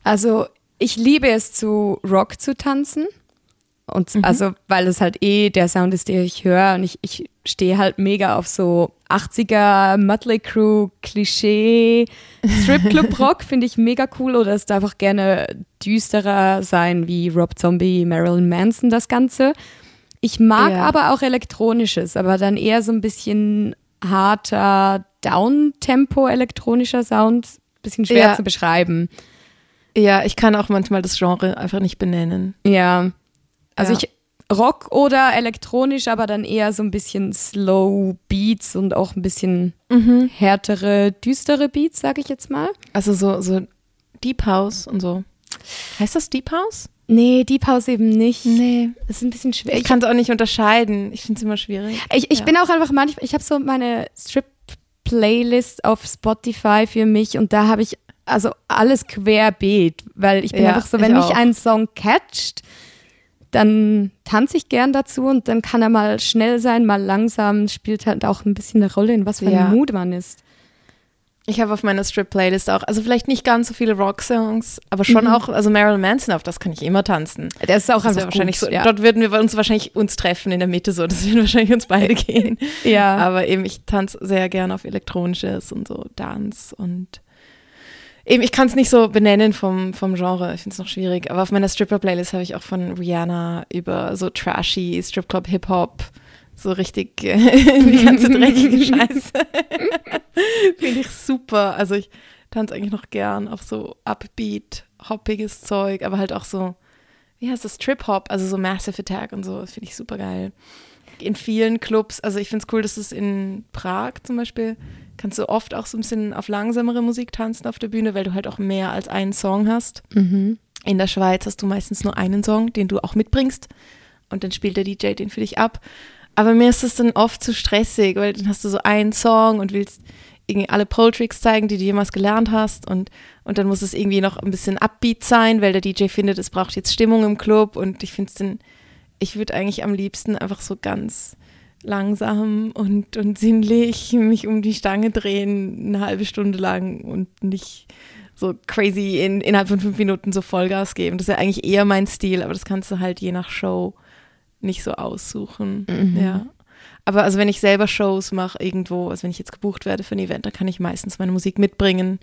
Also ich liebe es zu Rock zu tanzen. Und also, weil es halt eh der Sound ist, den ich höre. Und ich, ich stehe halt mega auf so 80er Mötley Crew Klischee Stripclub Rock, finde ich mega cool. Oder es darf auch gerne düsterer sein, wie Rob Zombie, Marilyn Manson, das Ganze. Ich mag Ja. aber auch elektronisches, aber dann eher so ein bisschen harter Downtempo elektronischer Sound. Bisschen schwer Ja. zu beschreiben. Ja, ich kann auch manchmal das Genre einfach nicht benennen. Ja. Also Ja. ich Rock oder elektronisch, aber dann eher so ein bisschen Slow Beats und auch ein bisschen härtere, düstere Beats, sag ich jetzt mal. Also so, so Deep House und so. Heißt das Deep House? Nee, Deep House eben nicht. Nee. Das ist ein bisschen schwer. Ich kann es auch nicht unterscheiden. Ich finde es immer schwierig. ich, ich ja. bin auch einfach manchmal, ich habe so meine Strip-Playlist auf Spotify für mich und da habe ich also alles querbeet, weil ich bin Ja, einfach so, wenn mich auch. ein Song catcht, dann tanze ich gern dazu und dann kann er mal schnell sein, mal langsam, spielt halt auch ein bisschen eine Rolle, in was für Ja. einem Mood man ist. Ich habe auf meiner Strip-Playlist auch, also vielleicht nicht ganz so viele Rock-Songs, aber schon auch, also Marilyn Manson, auf das kann ich immer tanzen. Der ist auch Das einfach wahrscheinlich gut, so, ja. Dort würden wir uns wahrscheinlich uns treffen in der Mitte so, das würden wahrscheinlich uns beide gehen. ja. Aber eben, ich tanze sehr gern auf Elektronisches und so Dance und eben, ich kann es nicht so benennen vom, vom Genre, ich finde es noch schwierig, aber auf meiner Stripper-Playlist habe ich auch von Rihanna über so trashy Stripclub Hip-Hop so richtig äh, die ganze dreckige Scheiße. finde ich super. Also ich tanze eigentlich noch gern auf so Upbeat, hoppiges Zeug, aber halt auch so, wie heißt das, Trip-Hop, also so Massive Attack und so, das finde ich super geil in vielen Clubs, also ich finde es cool, dass es in Prag zum Beispiel, kannst du oft auch so ein bisschen auf langsamere Musik tanzen auf der Bühne, weil du halt auch mehr als einen Song hast. Mhm. In der Schweiz hast du meistens nur einen Song, den du auch mitbringst und dann spielt der DJ den für dich ab. Aber mir ist das dann oft zu stressig, weil dann hast du so einen Song und willst irgendwie alle Pole-Tricks zeigen, die du jemals gelernt hast und, und dann muss es irgendwie noch ein bisschen upbeat sein, weil der DJ findet, es braucht jetzt Stimmung im Club und ich finde es dann, ich würde eigentlich am liebsten einfach so ganz langsam und, und sinnlich mich um die Stange drehen, eine halbe Stunde lang und nicht so crazy in, innerhalb von fünf Minuten so Vollgas geben. Das ist ja eigentlich eher mein Stil, aber das kannst du halt je nach Show nicht so aussuchen. Ja. Aber also wenn ich selber Shows mache irgendwo, also wenn ich jetzt gebucht werde für ein Event, dann kann ich meistens meine Musik mitbringen.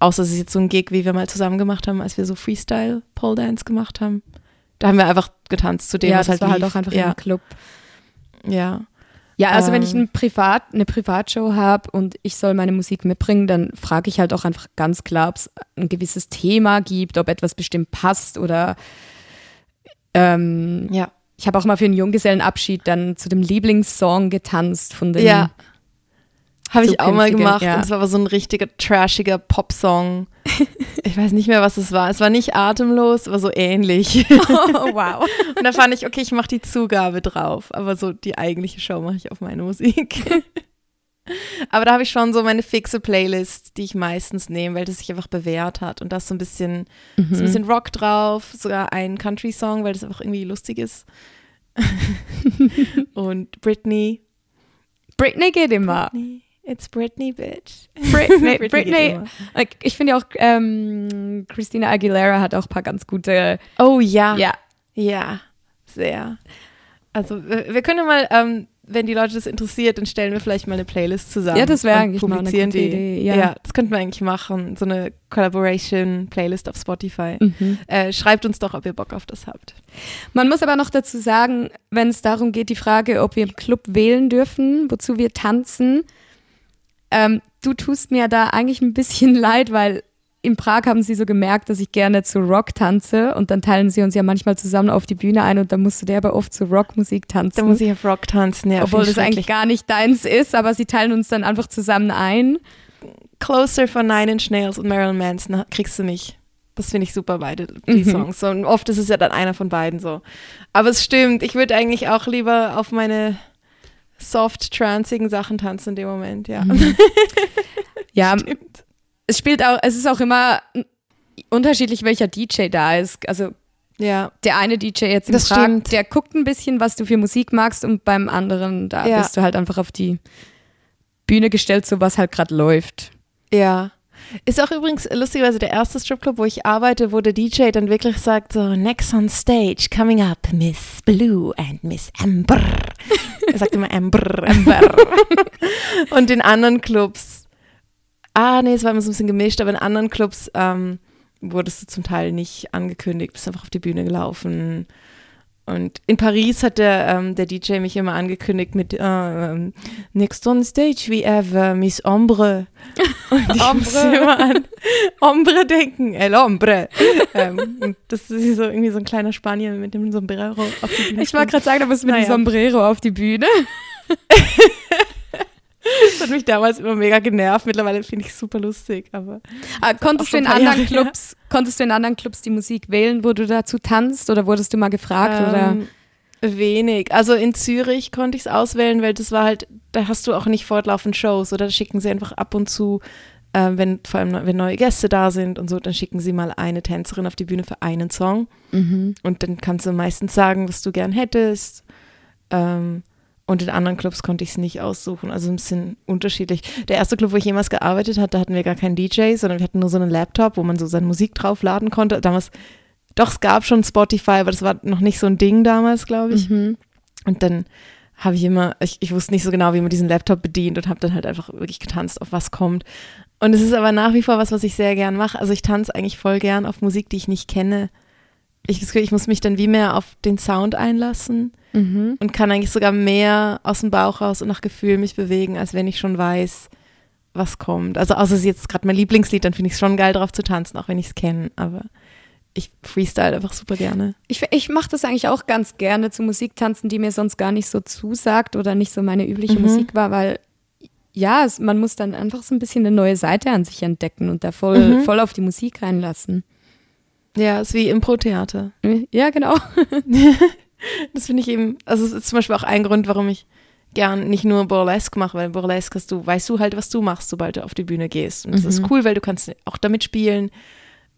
Außer es ist jetzt so ein Gig, wie wir mal zusammen gemacht haben, als wir so Freestyle Pole Dance gemacht haben. Da haben wir einfach getanzt zu dem, ja, was das halt war halt lief. auch einfach ja, im Club. Ja. Ja, also wenn ich Ähm. ein Privat, eine Privatshow habe und ich soll meine Musik mitbringen, dann frage ich halt auch einfach ganz klar, ob es ein gewisses Thema gibt, ob etwas bestimmt passt oder ähm, Ja. ich habe auch mal für einen Junggesellenabschied dann zu dem Lieblingssong getanzt von den Ja. Habe ich auch mal gemacht. ja. Und es war aber so ein richtiger trashiger Popsong. ich weiß nicht mehr, was es war. Es war nicht atemlos, aber so ähnlich. Oh, wow. Und da fand ich, okay, ich mache die Zugabe drauf. Aber so die eigentliche Show mache ich auf meine Musik. aber da habe ich schon so meine fixe Playlist, die ich meistens nehme, weil das sich einfach bewährt hat. Und da ist so ein bisschen, ist ein bisschen Rock drauf, sogar ein Country-Song, weil das einfach irgendwie lustig ist. Und Britney. Britney geht immer. Britney. It's Britney, bitch. Britney, Britney. Like, Ich finde ja auch, ähm, Christina Aguilera hat auch ein paar ganz gute. Oh ja. Ja. Ja, sehr. Also wir, können ja mal, ähm, wenn die Leute das interessiert, dann stellen wir vielleicht mal eine Playlist zusammen. Ja, das wäre eigentlich mal eine gute die. Idee, ja. ja, das könnten wir eigentlich machen. So eine Collaboration-Playlist auf Spotify. Mhm. Äh, schreibt uns doch, ob ihr Bock auf das habt. Man muss aber noch dazu sagen, wenn es darum geht, die Frage, ob wir im Club wählen dürfen, wozu wir tanzen, ähm, du tust mir da eigentlich ein bisschen leid, weil in Prag haben sie so gemerkt, dass ich gerne zu Rock tanze und dann teilen sie uns ja manchmal zusammen auf die Bühne ein und dann musste der aber oft zu Rockmusik tanzen. Da muss ich auf Rock tanzen, ja. Obwohl das eigentlich gar nicht deins ist, aber sie teilen uns dann einfach zusammen ein. Closer von Nine Inch Nails und Marilyn Manson kriegst du mich. Das finde ich super, beide, die mhm. Songs. Und oft ist es ja dann einer von beiden so. Aber es stimmt, ich würde eigentlich auch lieber auf meine soft, transigen Sachen tanzen in dem Moment, ja. Mhm. ja, stimmt es spielt auch, es ist auch immer unterschiedlich, welcher DJ da ist. Also ja. der eine DJ jetzt in das Prag, stimmt. der guckt ein bisschen, was du für Musik magst und beim anderen, da ja. bist du halt einfach auf die Bühne gestellt, so was halt gerade läuft. Ja. Ist auch übrigens lustigerweise der erste Stripclub, wo ich arbeite, wo der DJ dann wirklich sagt so, next on stage, coming up, Miss Blue and Miss Amber. er sagt immer Amber, Amber. und in anderen Clubs Ah, nee, es war immer so ein bisschen gemischt, aber in anderen Clubs ähm, wurdest du zum Teil nicht angekündigt, bist einfach auf die Bühne gelaufen. Und in Paris hat der, ähm, der DJ mich immer angekündigt mit äh, Next on stage we have uh, Miss Ombre. Und ich Ombre. immer an Ombre denken, El Ombre. ähm, und das ist so irgendwie so ein kleiner Spanier mit dem Sombrero auf die Bühne. Ich wollte gerade sagen, du bist mit naja. dem Sombrero auf die Bühne. Das hat mich damals immer mega genervt. Mittlerweile finde ich es super lustig. Aber ah, konntest, du in anderen Clubs, konntest du in anderen Clubs die Musik wählen, wo du dazu tanzt oder wurdest du mal gefragt? Ähm, oder? Wenig. Also in Zürich konnte ich es auswählen, weil das war halt, da hast du auch nicht fortlaufend Shows oder da schicken sie einfach ab und zu, äh, wenn vor allem wenn neue Gäste da sind und so, dann schicken sie mal eine Tänzerin auf die Bühne für einen Song. Mhm. Und dann kannst du meistens sagen, was du gern hättest. Ähm, und in anderen Clubs konnte ich es nicht aussuchen. Also ein bisschen unterschiedlich. Der erste Club, wo ich jemals gearbeitet hatte, da hatten wir gar keinen DJ, sondern wir hatten nur so einen Laptop, wo man so seine Musik draufladen konnte. Damals, doch, es gab schon Spotify, aber das war noch nicht so ein Ding damals, glaube ich. Mhm. Und dann habe ich immer, ich, ich wusste nicht so genau, wie man diesen Laptop bedient und habe dann halt einfach wirklich getanzt, auf was kommt. Und es ist aber nach wie vor was, was ich sehr gern mache. Also ich tanze eigentlich voll gern auf Musik, die ich nicht kenne. Ich, ich muss mich dann wie mehr auf den Sound einlassen mhm. und kann eigentlich sogar mehr aus dem Bauch raus und nach Gefühl mich bewegen, als wenn ich schon weiß, was kommt. Also außer es ist jetzt gerade mein Lieblingslied, dann finde ich es schon geil, drauf zu tanzen, auch wenn ich es kenne. Aber ich freestyle einfach super gerne. Ich, ich mache das eigentlich auch ganz gerne zu Musik tanzen, die mir sonst gar nicht so zusagt oder nicht so meine übliche mhm. Musik war, weil ja, es, man muss dann einfach so ein bisschen eine neue Seite an sich entdecken und da voll, mhm. voll auf die Musik reinlassen. Ja, ist wie Impro-Theater. Ja, genau. Das finde ich eben, also das ist zum Beispiel auch ein Grund, warum ich gern nicht nur Burlesque mache, weil Burlesque hast du, weißt du halt, was du machst, sobald du auf die Bühne gehst. Und das mhm. ist cool, weil du kannst auch damit spielen.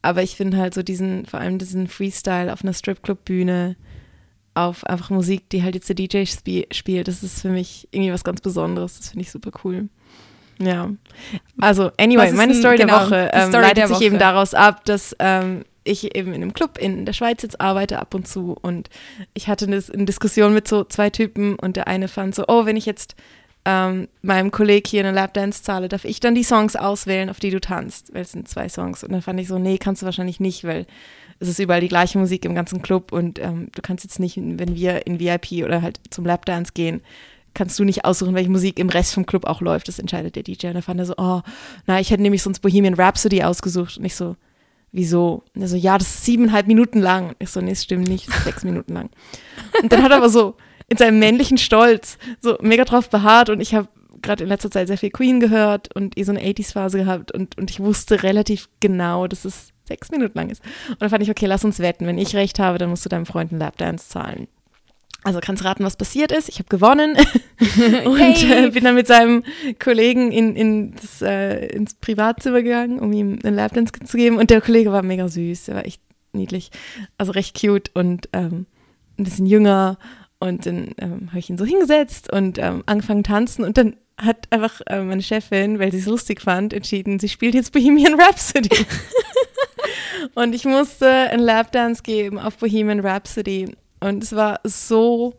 Aber ich finde halt so diesen, vor allem diesen Freestyle auf einer Stripclub-Bühne, auf einfach Musik, die halt jetzt der DJ sp spielt, das ist für mich irgendwie was ganz Besonderes. Das finde ich super cool. Ja. Also, anyway, meine Story der genau, Woche ähm, Story leitet der sich Woche. eben daraus ab, dass ähm, ich eben in einem Club in der Schweiz jetzt arbeite ab und zu und ich hatte eine, Diskussion mit so zwei Typen und der eine fand so, oh, wenn ich jetzt ähm, meinem Kollegen hier eine Lapdance zahle, darf ich dann die Songs auswählen, auf die du tanzt, weil es sind zwei Songs. Und dann fand ich so, nee, kannst du wahrscheinlich nicht, weil es ist überall die gleiche Musik im ganzen Club und ähm, du kannst jetzt nicht, wenn wir in VIP oder halt zum Lapdance gehen, kannst du nicht aussuchen, welche Musik im Rest vom Club auch läuft. Das entscheidet der DJ. Und dann fand er so, oh, na, ich hätte nämlich sonst Bohemian Rhapsody ausgesucht. Und ich so, wieso? Und er so, ja, das ist siebeneinhalb Minuten lang. Ich so, nee, das stimmt nicht, das ist sechs Minuten lang. Und dann hat er aber so in seinem männlichen Stolz so mega drauf beharrt und ich habe gerade in letzter Zeit sehr viel Queen gehört und eh so eine 80s-Phase gehabt und, und ich wusste relativ genau, dass es sechs Minuten lang ist. Und dann fand ich, okay, lass uns wetten. Wenn ich recht habe, dann musst du deinem Freund einen Lapdance zahlen. Also kannst raten, was passiert ist. Ich habe gewonnen und äh, bin dann mit seinem Kollegen in, in das, äh, ins Privatzimmer gegangen, um ihm einen Lapdance zu geben. Und der Kollege war mega süß, der war echt niedlich, also recht cute und ähm, ein bisschen jünger. Und dann ähm, habe ich ihn so hingesetzt und ähm, angefangen tanzen und dann hat einfach äh, meine Chefin, weil sie es lustig fand, entschieden, sie spielt jetzt Bohemian Rhapsody. und ich musste einen Lapdance geben auf Bohemian Rhapsody und es war so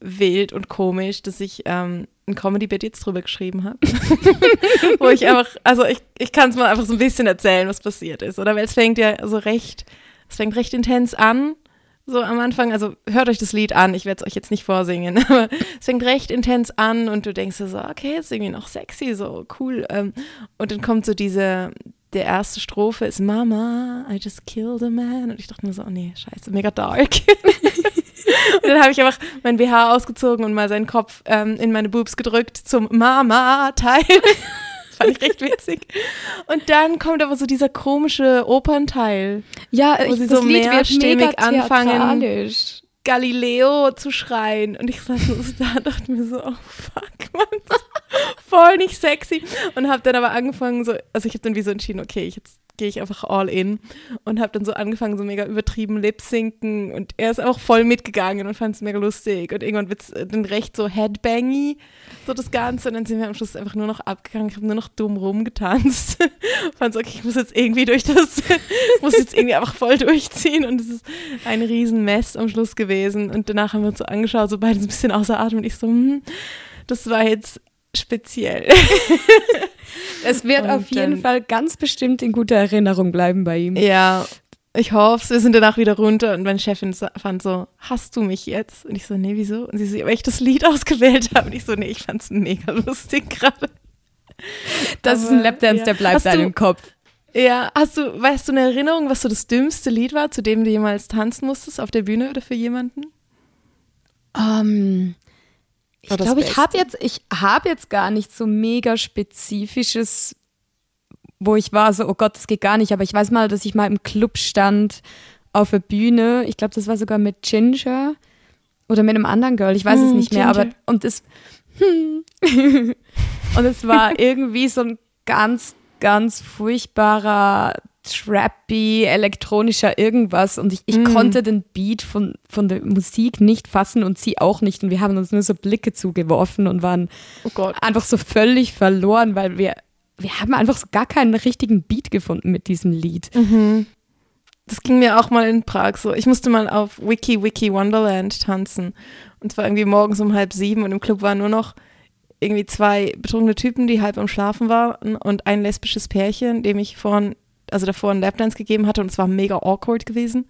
wild und komisch, dass ich ähm, ein Comedy-Bit jetzt drüber geschrieben habe. Wo ich einfach, also ich, ich kann es mal einfach so ein bisschen erzählen, was passiert ist. Oder weil es fängt ja so recht, es fängt recht intens an. So am Anfang, also hört euch das Lied an, ich werde es euch jetzt nicht vorsingen, aber es fängt recht intens an und du denkst so, okay, ist irgendwie noch sexy, so cool. Ähm, und dann kommt so diese, der erste Strophe ist Mama, I just killed a man. Und ich dachte mir so, oh nee, scheiße, mega dark. und dann habe ich einfach mein BH ausgezogen und mal seinen Kopf ähm, in meine Boobs gedrückt zum Mama-Teil. fand ich recht witzig. Und dann kommt aber so dieser komische Opernteil. Ja, wo ich, sie so Lied mehrstimmig anfangen. Galileo zu schreien. Und ich saß so da und dachte mir so, oh fuck, man, voll nicht sexy. Und habe dann aber angefangen so, also ich habe dann wie so entschieden, okay, ich jetzt gehe ich einfach all in. Und habe dann so angefangen, so mega übertrieben lip-sinken und er ist auch voll mitgegangen und fand es mega lustig. Und irgendwann wird es dann recht so headbangy, so das Ganze. Und dann sind wir am Schluss einfach nur noch abgegangen, ich habe nur noch dumm rumgetanzt, fand so, okay, ich muss jetzt irgendwie durch das, muss jetzt irgendwie einfach voll durchziehen. Und es ist ein riesen Mess am Schluss gewesen. Und danach haben wir uns so angeschaut, so beide ein bisschen außer Atem. Und ich so, hm, das war jetzt speziell. Es wird Und auf jeden dann- Fall ganz bestimmt in guter Erinnerung bleiben bei ihm. Ja, ich hoffe Wir sind danach wieder runter und meine Chefin fand so, hast du mich jetzt? Und ich so, nee, wieso? Und sie so, weil ich das Lied ausgewählt habe. Und ich so, nee, ich fand's mega lustig gerade. Das ist ein Aber, Lapdance, ja. der bleibt du- im Kopf. Ja, hast du, weißt du eine Erinnerung, was so das dümmste Lied war, zu dem du jemals tanzen musstest auf der Bühne oder für jemanden? Ähm, ich glaube, ich habe jetzt, ich habe jetzt gar nicht so mega spezifisches, wo ich war so, oh Gott, das geht gar nicht. Aber ich weiß mal, dass ich mal im Club stand auf der Bühne. Ich glaube, das war sogar mit Ginger oder mit einem anderen Girl. Ich weiß es Hm, nicht mehr. Aber und es und es war irgendwie so ein ganz, ganz furchtbarer trappy, elektronischer irgendwas und ich, ich Mm. konnte den Beat von, von der Musik nicht fassen und sie auch nicht und wir haben uns nur so Blicke zugeworfen und waren Oh einfach so völlig verloren, weil wir, wir haben einfach so gar keinen richtigen Beat gefunden mit diesem Lied. Das ging mir auch mal in Prag so. Ich musste mal auf Wiki Wiki Wonderland tanzen. Und zwar irgendwie morgens um halb sieben und im Club waren nur noch irgendwie zwei betrunkene Typen, die halb am Schlafen waren und ein lesbisches Pärchen, dem ich vorhin, also davor einen Lapdance gegeben hatte und es war mega awkward gewesen.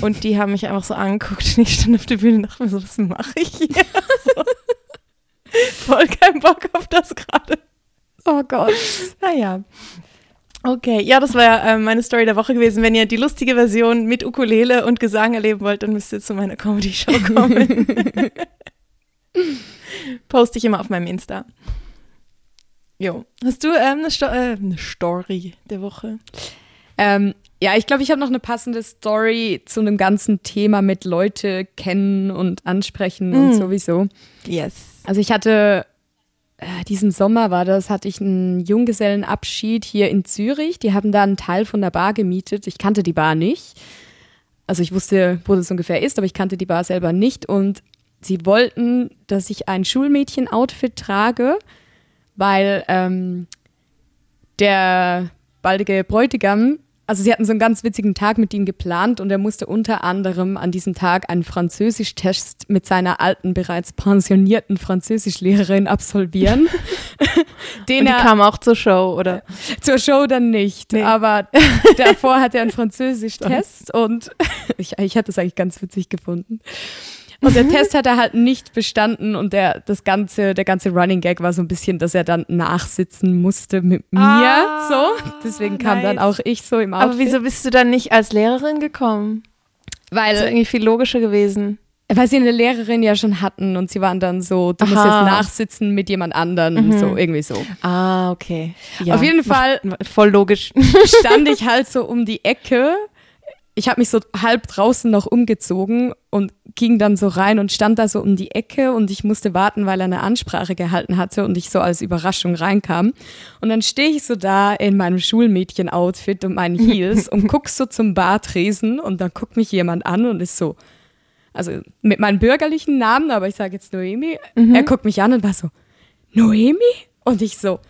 Und die haben mich einfach so angeguckt und ich stand auf der Bühne und dachte mir so, was mache ich hier? So. Voll keinen Bock auf das gerade. Oh Gott. Naja. Okay, ja, das war ja ähm, meine Story der Woche gewesen. Wenn ihr die lustige Version mit Ukulele und Gesang erleben wollt, dann müsst ihr zu meiner Comedy-Show kommen. Poste ich immer auf meinem Insta. Jo. Hast du ähm, eine, Sto äh, eine Story der Woche? Ähm, ja, ich glaube, ich habe noch eine passende Story zu einem ganzen Thema mit Leute kennen und ansprechen und Mm. sowieso. Yes. Also ich hatte äh, diesen Sommer war das, hatte ich einen Junggesellenabschied hier in Zürich. Die haben da einen Teil von der Bar gemietet. Ich kannte die Bar nicht. Also ich wusste, wo das ungefähr ist, aber ich kannte die Bar selber nicht. Und sie wollten, dass ich ein Schulmädchen-Outfit trage, weil ähm, der baldige Bräutigam, also sie hatten so einen ganz witzigen Tag mit ihm geplant und er musste unter anderem an diesem Tag einen Französisch-Test mit seiner alten, bereits pensionierten Französischlehrerin absolvieren. den er kam auch zur Show, oder? zur Show dann nicht, Nee. aber davor hat er einen Französisch-Test und ich, ich hatte es eigentlich ganz witzig gefunden. Und der Test hat er halt nicht bestanden und der, das ganze, der ganze Running Gag war so ein bisschen, dass er dann nachsitzen musste mit mir. Ah, so. Deswegen kam dann nice. auch ich so im Outfit. Aber wieso bist du dann nicht als Lehrerin gekommen? Das ist Weil, irgendwie viel logischer gewesen. weil sie eine Lehrerin ja schon hatten und sie waren dann so, du musst Aha. jetzt nachsitzen mit jemand anderem. Mhm. So, irgendwie so. Ah, okay. Ja, Auf jeden Fall voll logisch. stand ich halt so um die Ecke. Ich habe mich so halb draußen noch umgezogen und ging dann so rein und stand da so um die Ecke und ich musste warten, weil er eine Ansprache gehalten hatte und ich so als Überraschung reinkam. Und dann stehe ich so da in meinem Schulmädchen-Outfit und meinen Heels und guck so zum Bartresen und dann guckt mich jemand an und ist so, also mit meinem bürgerlichen Namen, aber ich sage jetzt Noemi. Er guckt mich an und war so, Noemi? Und ich so,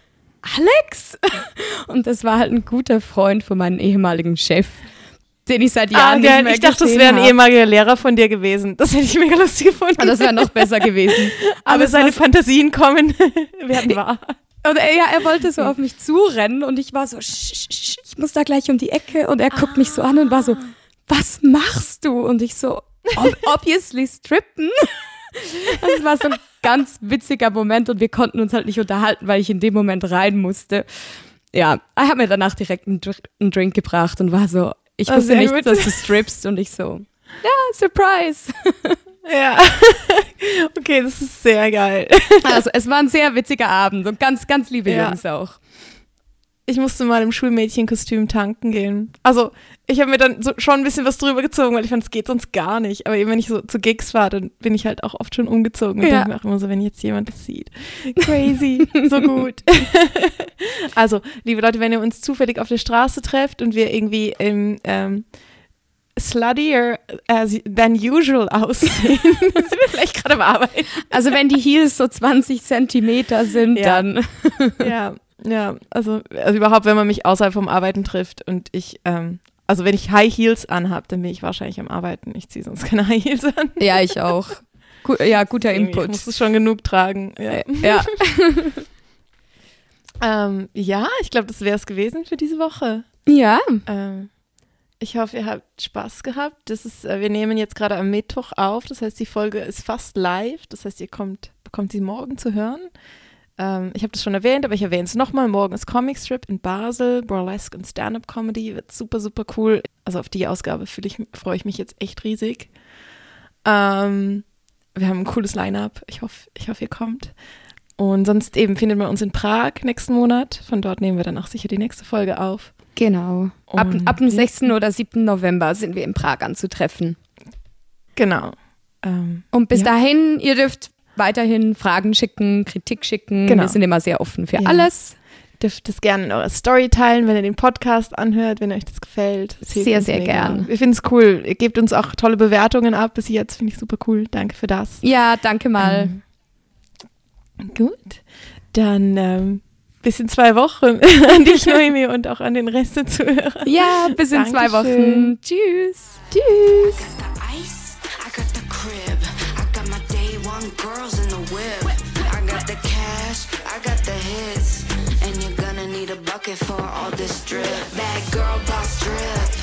Alex? Und das war halt ein guter Freund von meinem ehemaligen Chef, den ich seit Ah, Jahren geil. nicht mehr Ich dachte, das wäre ein ehemaliger Lehrer von dir gewesen. Das hätte ich mega lustig gefunden. Und das wäre noch besser gewesen. Aber es seine Fantasien kommen, werden wahr. Und er, ja, er wollte so auf mich zurennen und ich war so, "Sch, sch, ich muss da gleich um die Ecke. Und er guckt mich so an und war so, was machst du? Und ich so, "Ob- obviously strippen. Das war so ein ganz witziger Moment und wir konnten uns halt nicht unterhalten, weil ich in dem Moment rein musste. ja, er hat mir danach direkt einen Drink gebracht und war so, ich Oh, wusste nicht, gut. dass du strippst und ich so, ja, Surprise. Ja. okay, das ist sehr geil. Also es war ein sehr witziger Abend und ganz, ganz liebe Ja. Jungs auch. Ich musste mal im Schulmädchenkostüm tanken gehen. Also, ich habe mir dann so schon ein bisschen was drüber gezogen, weil ich fand, es geht sonst gar nicht. Aber eben, wenn ich so zu Gigs war, dann bin ich halt auch oft schon umgezogen und Ja. denke mir auch immer so, wenn jetzt jemand das sieht. Crazy, so gut. also, liebe Leute, wenn ihr uns zufällig auf der Straße trefft und wir irgendwie im ähm, sluttier as than usual aussehen, sind wir vielleicht gerade am Arbeiten. Also wenn die Heels so 20 Zentimeter sind, Ja. dann Ja, ja, also, also überhaupt, wenn man mich außerhalb vom Arbeiten trifft und ich, ähm, also wenn ich High Heels anhab, dann bin ich wahrscheinlich am Arbeiten. Ich ziehe sonst keine High Heels an. ja, ich auch. Gu ja, guter Ich Input. muss es schon genug tragen. Ja, Ja, ähm, ja ich glaube, das wäre es gewesen für diese Woche. ja, Ähm, ich hoffe, ihr habt Spaß gehabt. Das ist, äh, wir nehmen jetzt gerade am Mittwoch auf, das heißt, die Folge ist fast live. Das heißt, ihr kommt, bekommt sie morgen zu hören. Ähm, ich habe das schon erwähnt, aber ich erwähne es nochmal. Morgen ist Comic Strip in Basel, Burlesque und Stand-Up Comedy. Wird super, super cool. Also auf die Ausgabe freue ich mich jetzt echt riesig. Ähm, wir haben ein cooles Line-Up. Ich hoffe, ich hoffe, ihr kommt. Und sonst eben findet man uns in Prag nächsten Monat. Von dort nehmen wir dann auch sicher die nächste Folge auf. genau. Ab, ab dem 6. oder 7. November sind wir in Prag anzutreffen. Genau. Ähm, Und bis Ja. dahin, ihr dürft weiterhin Fragen schicken, Kritik schicken. Genau. Wir sind immer sehr offen für Ja. alles. dürft es gerne in eurer Story teilen, wenn ihr den Podcast anhört, wenn euch das gefällt. Das Sehr, sehr mega. gern. Wir finden es cool. Ihr gebt uns auch tolle Bewertungen ab bis jetzt. Finde ich super cool. Danke für das. Ja, danke mal. Ähm, gut. Dann ähm, bis in zwei Wochen an dich, Noemi, und auch an den Rest der Zuhörer. ja, bis in zwei Dankeschön. Wochen. Tschüss. Tschüss. Girls in the whip. I got the cash, I got the hits. And you're gonna need a bucket for all this drip. Bad girl boss drip.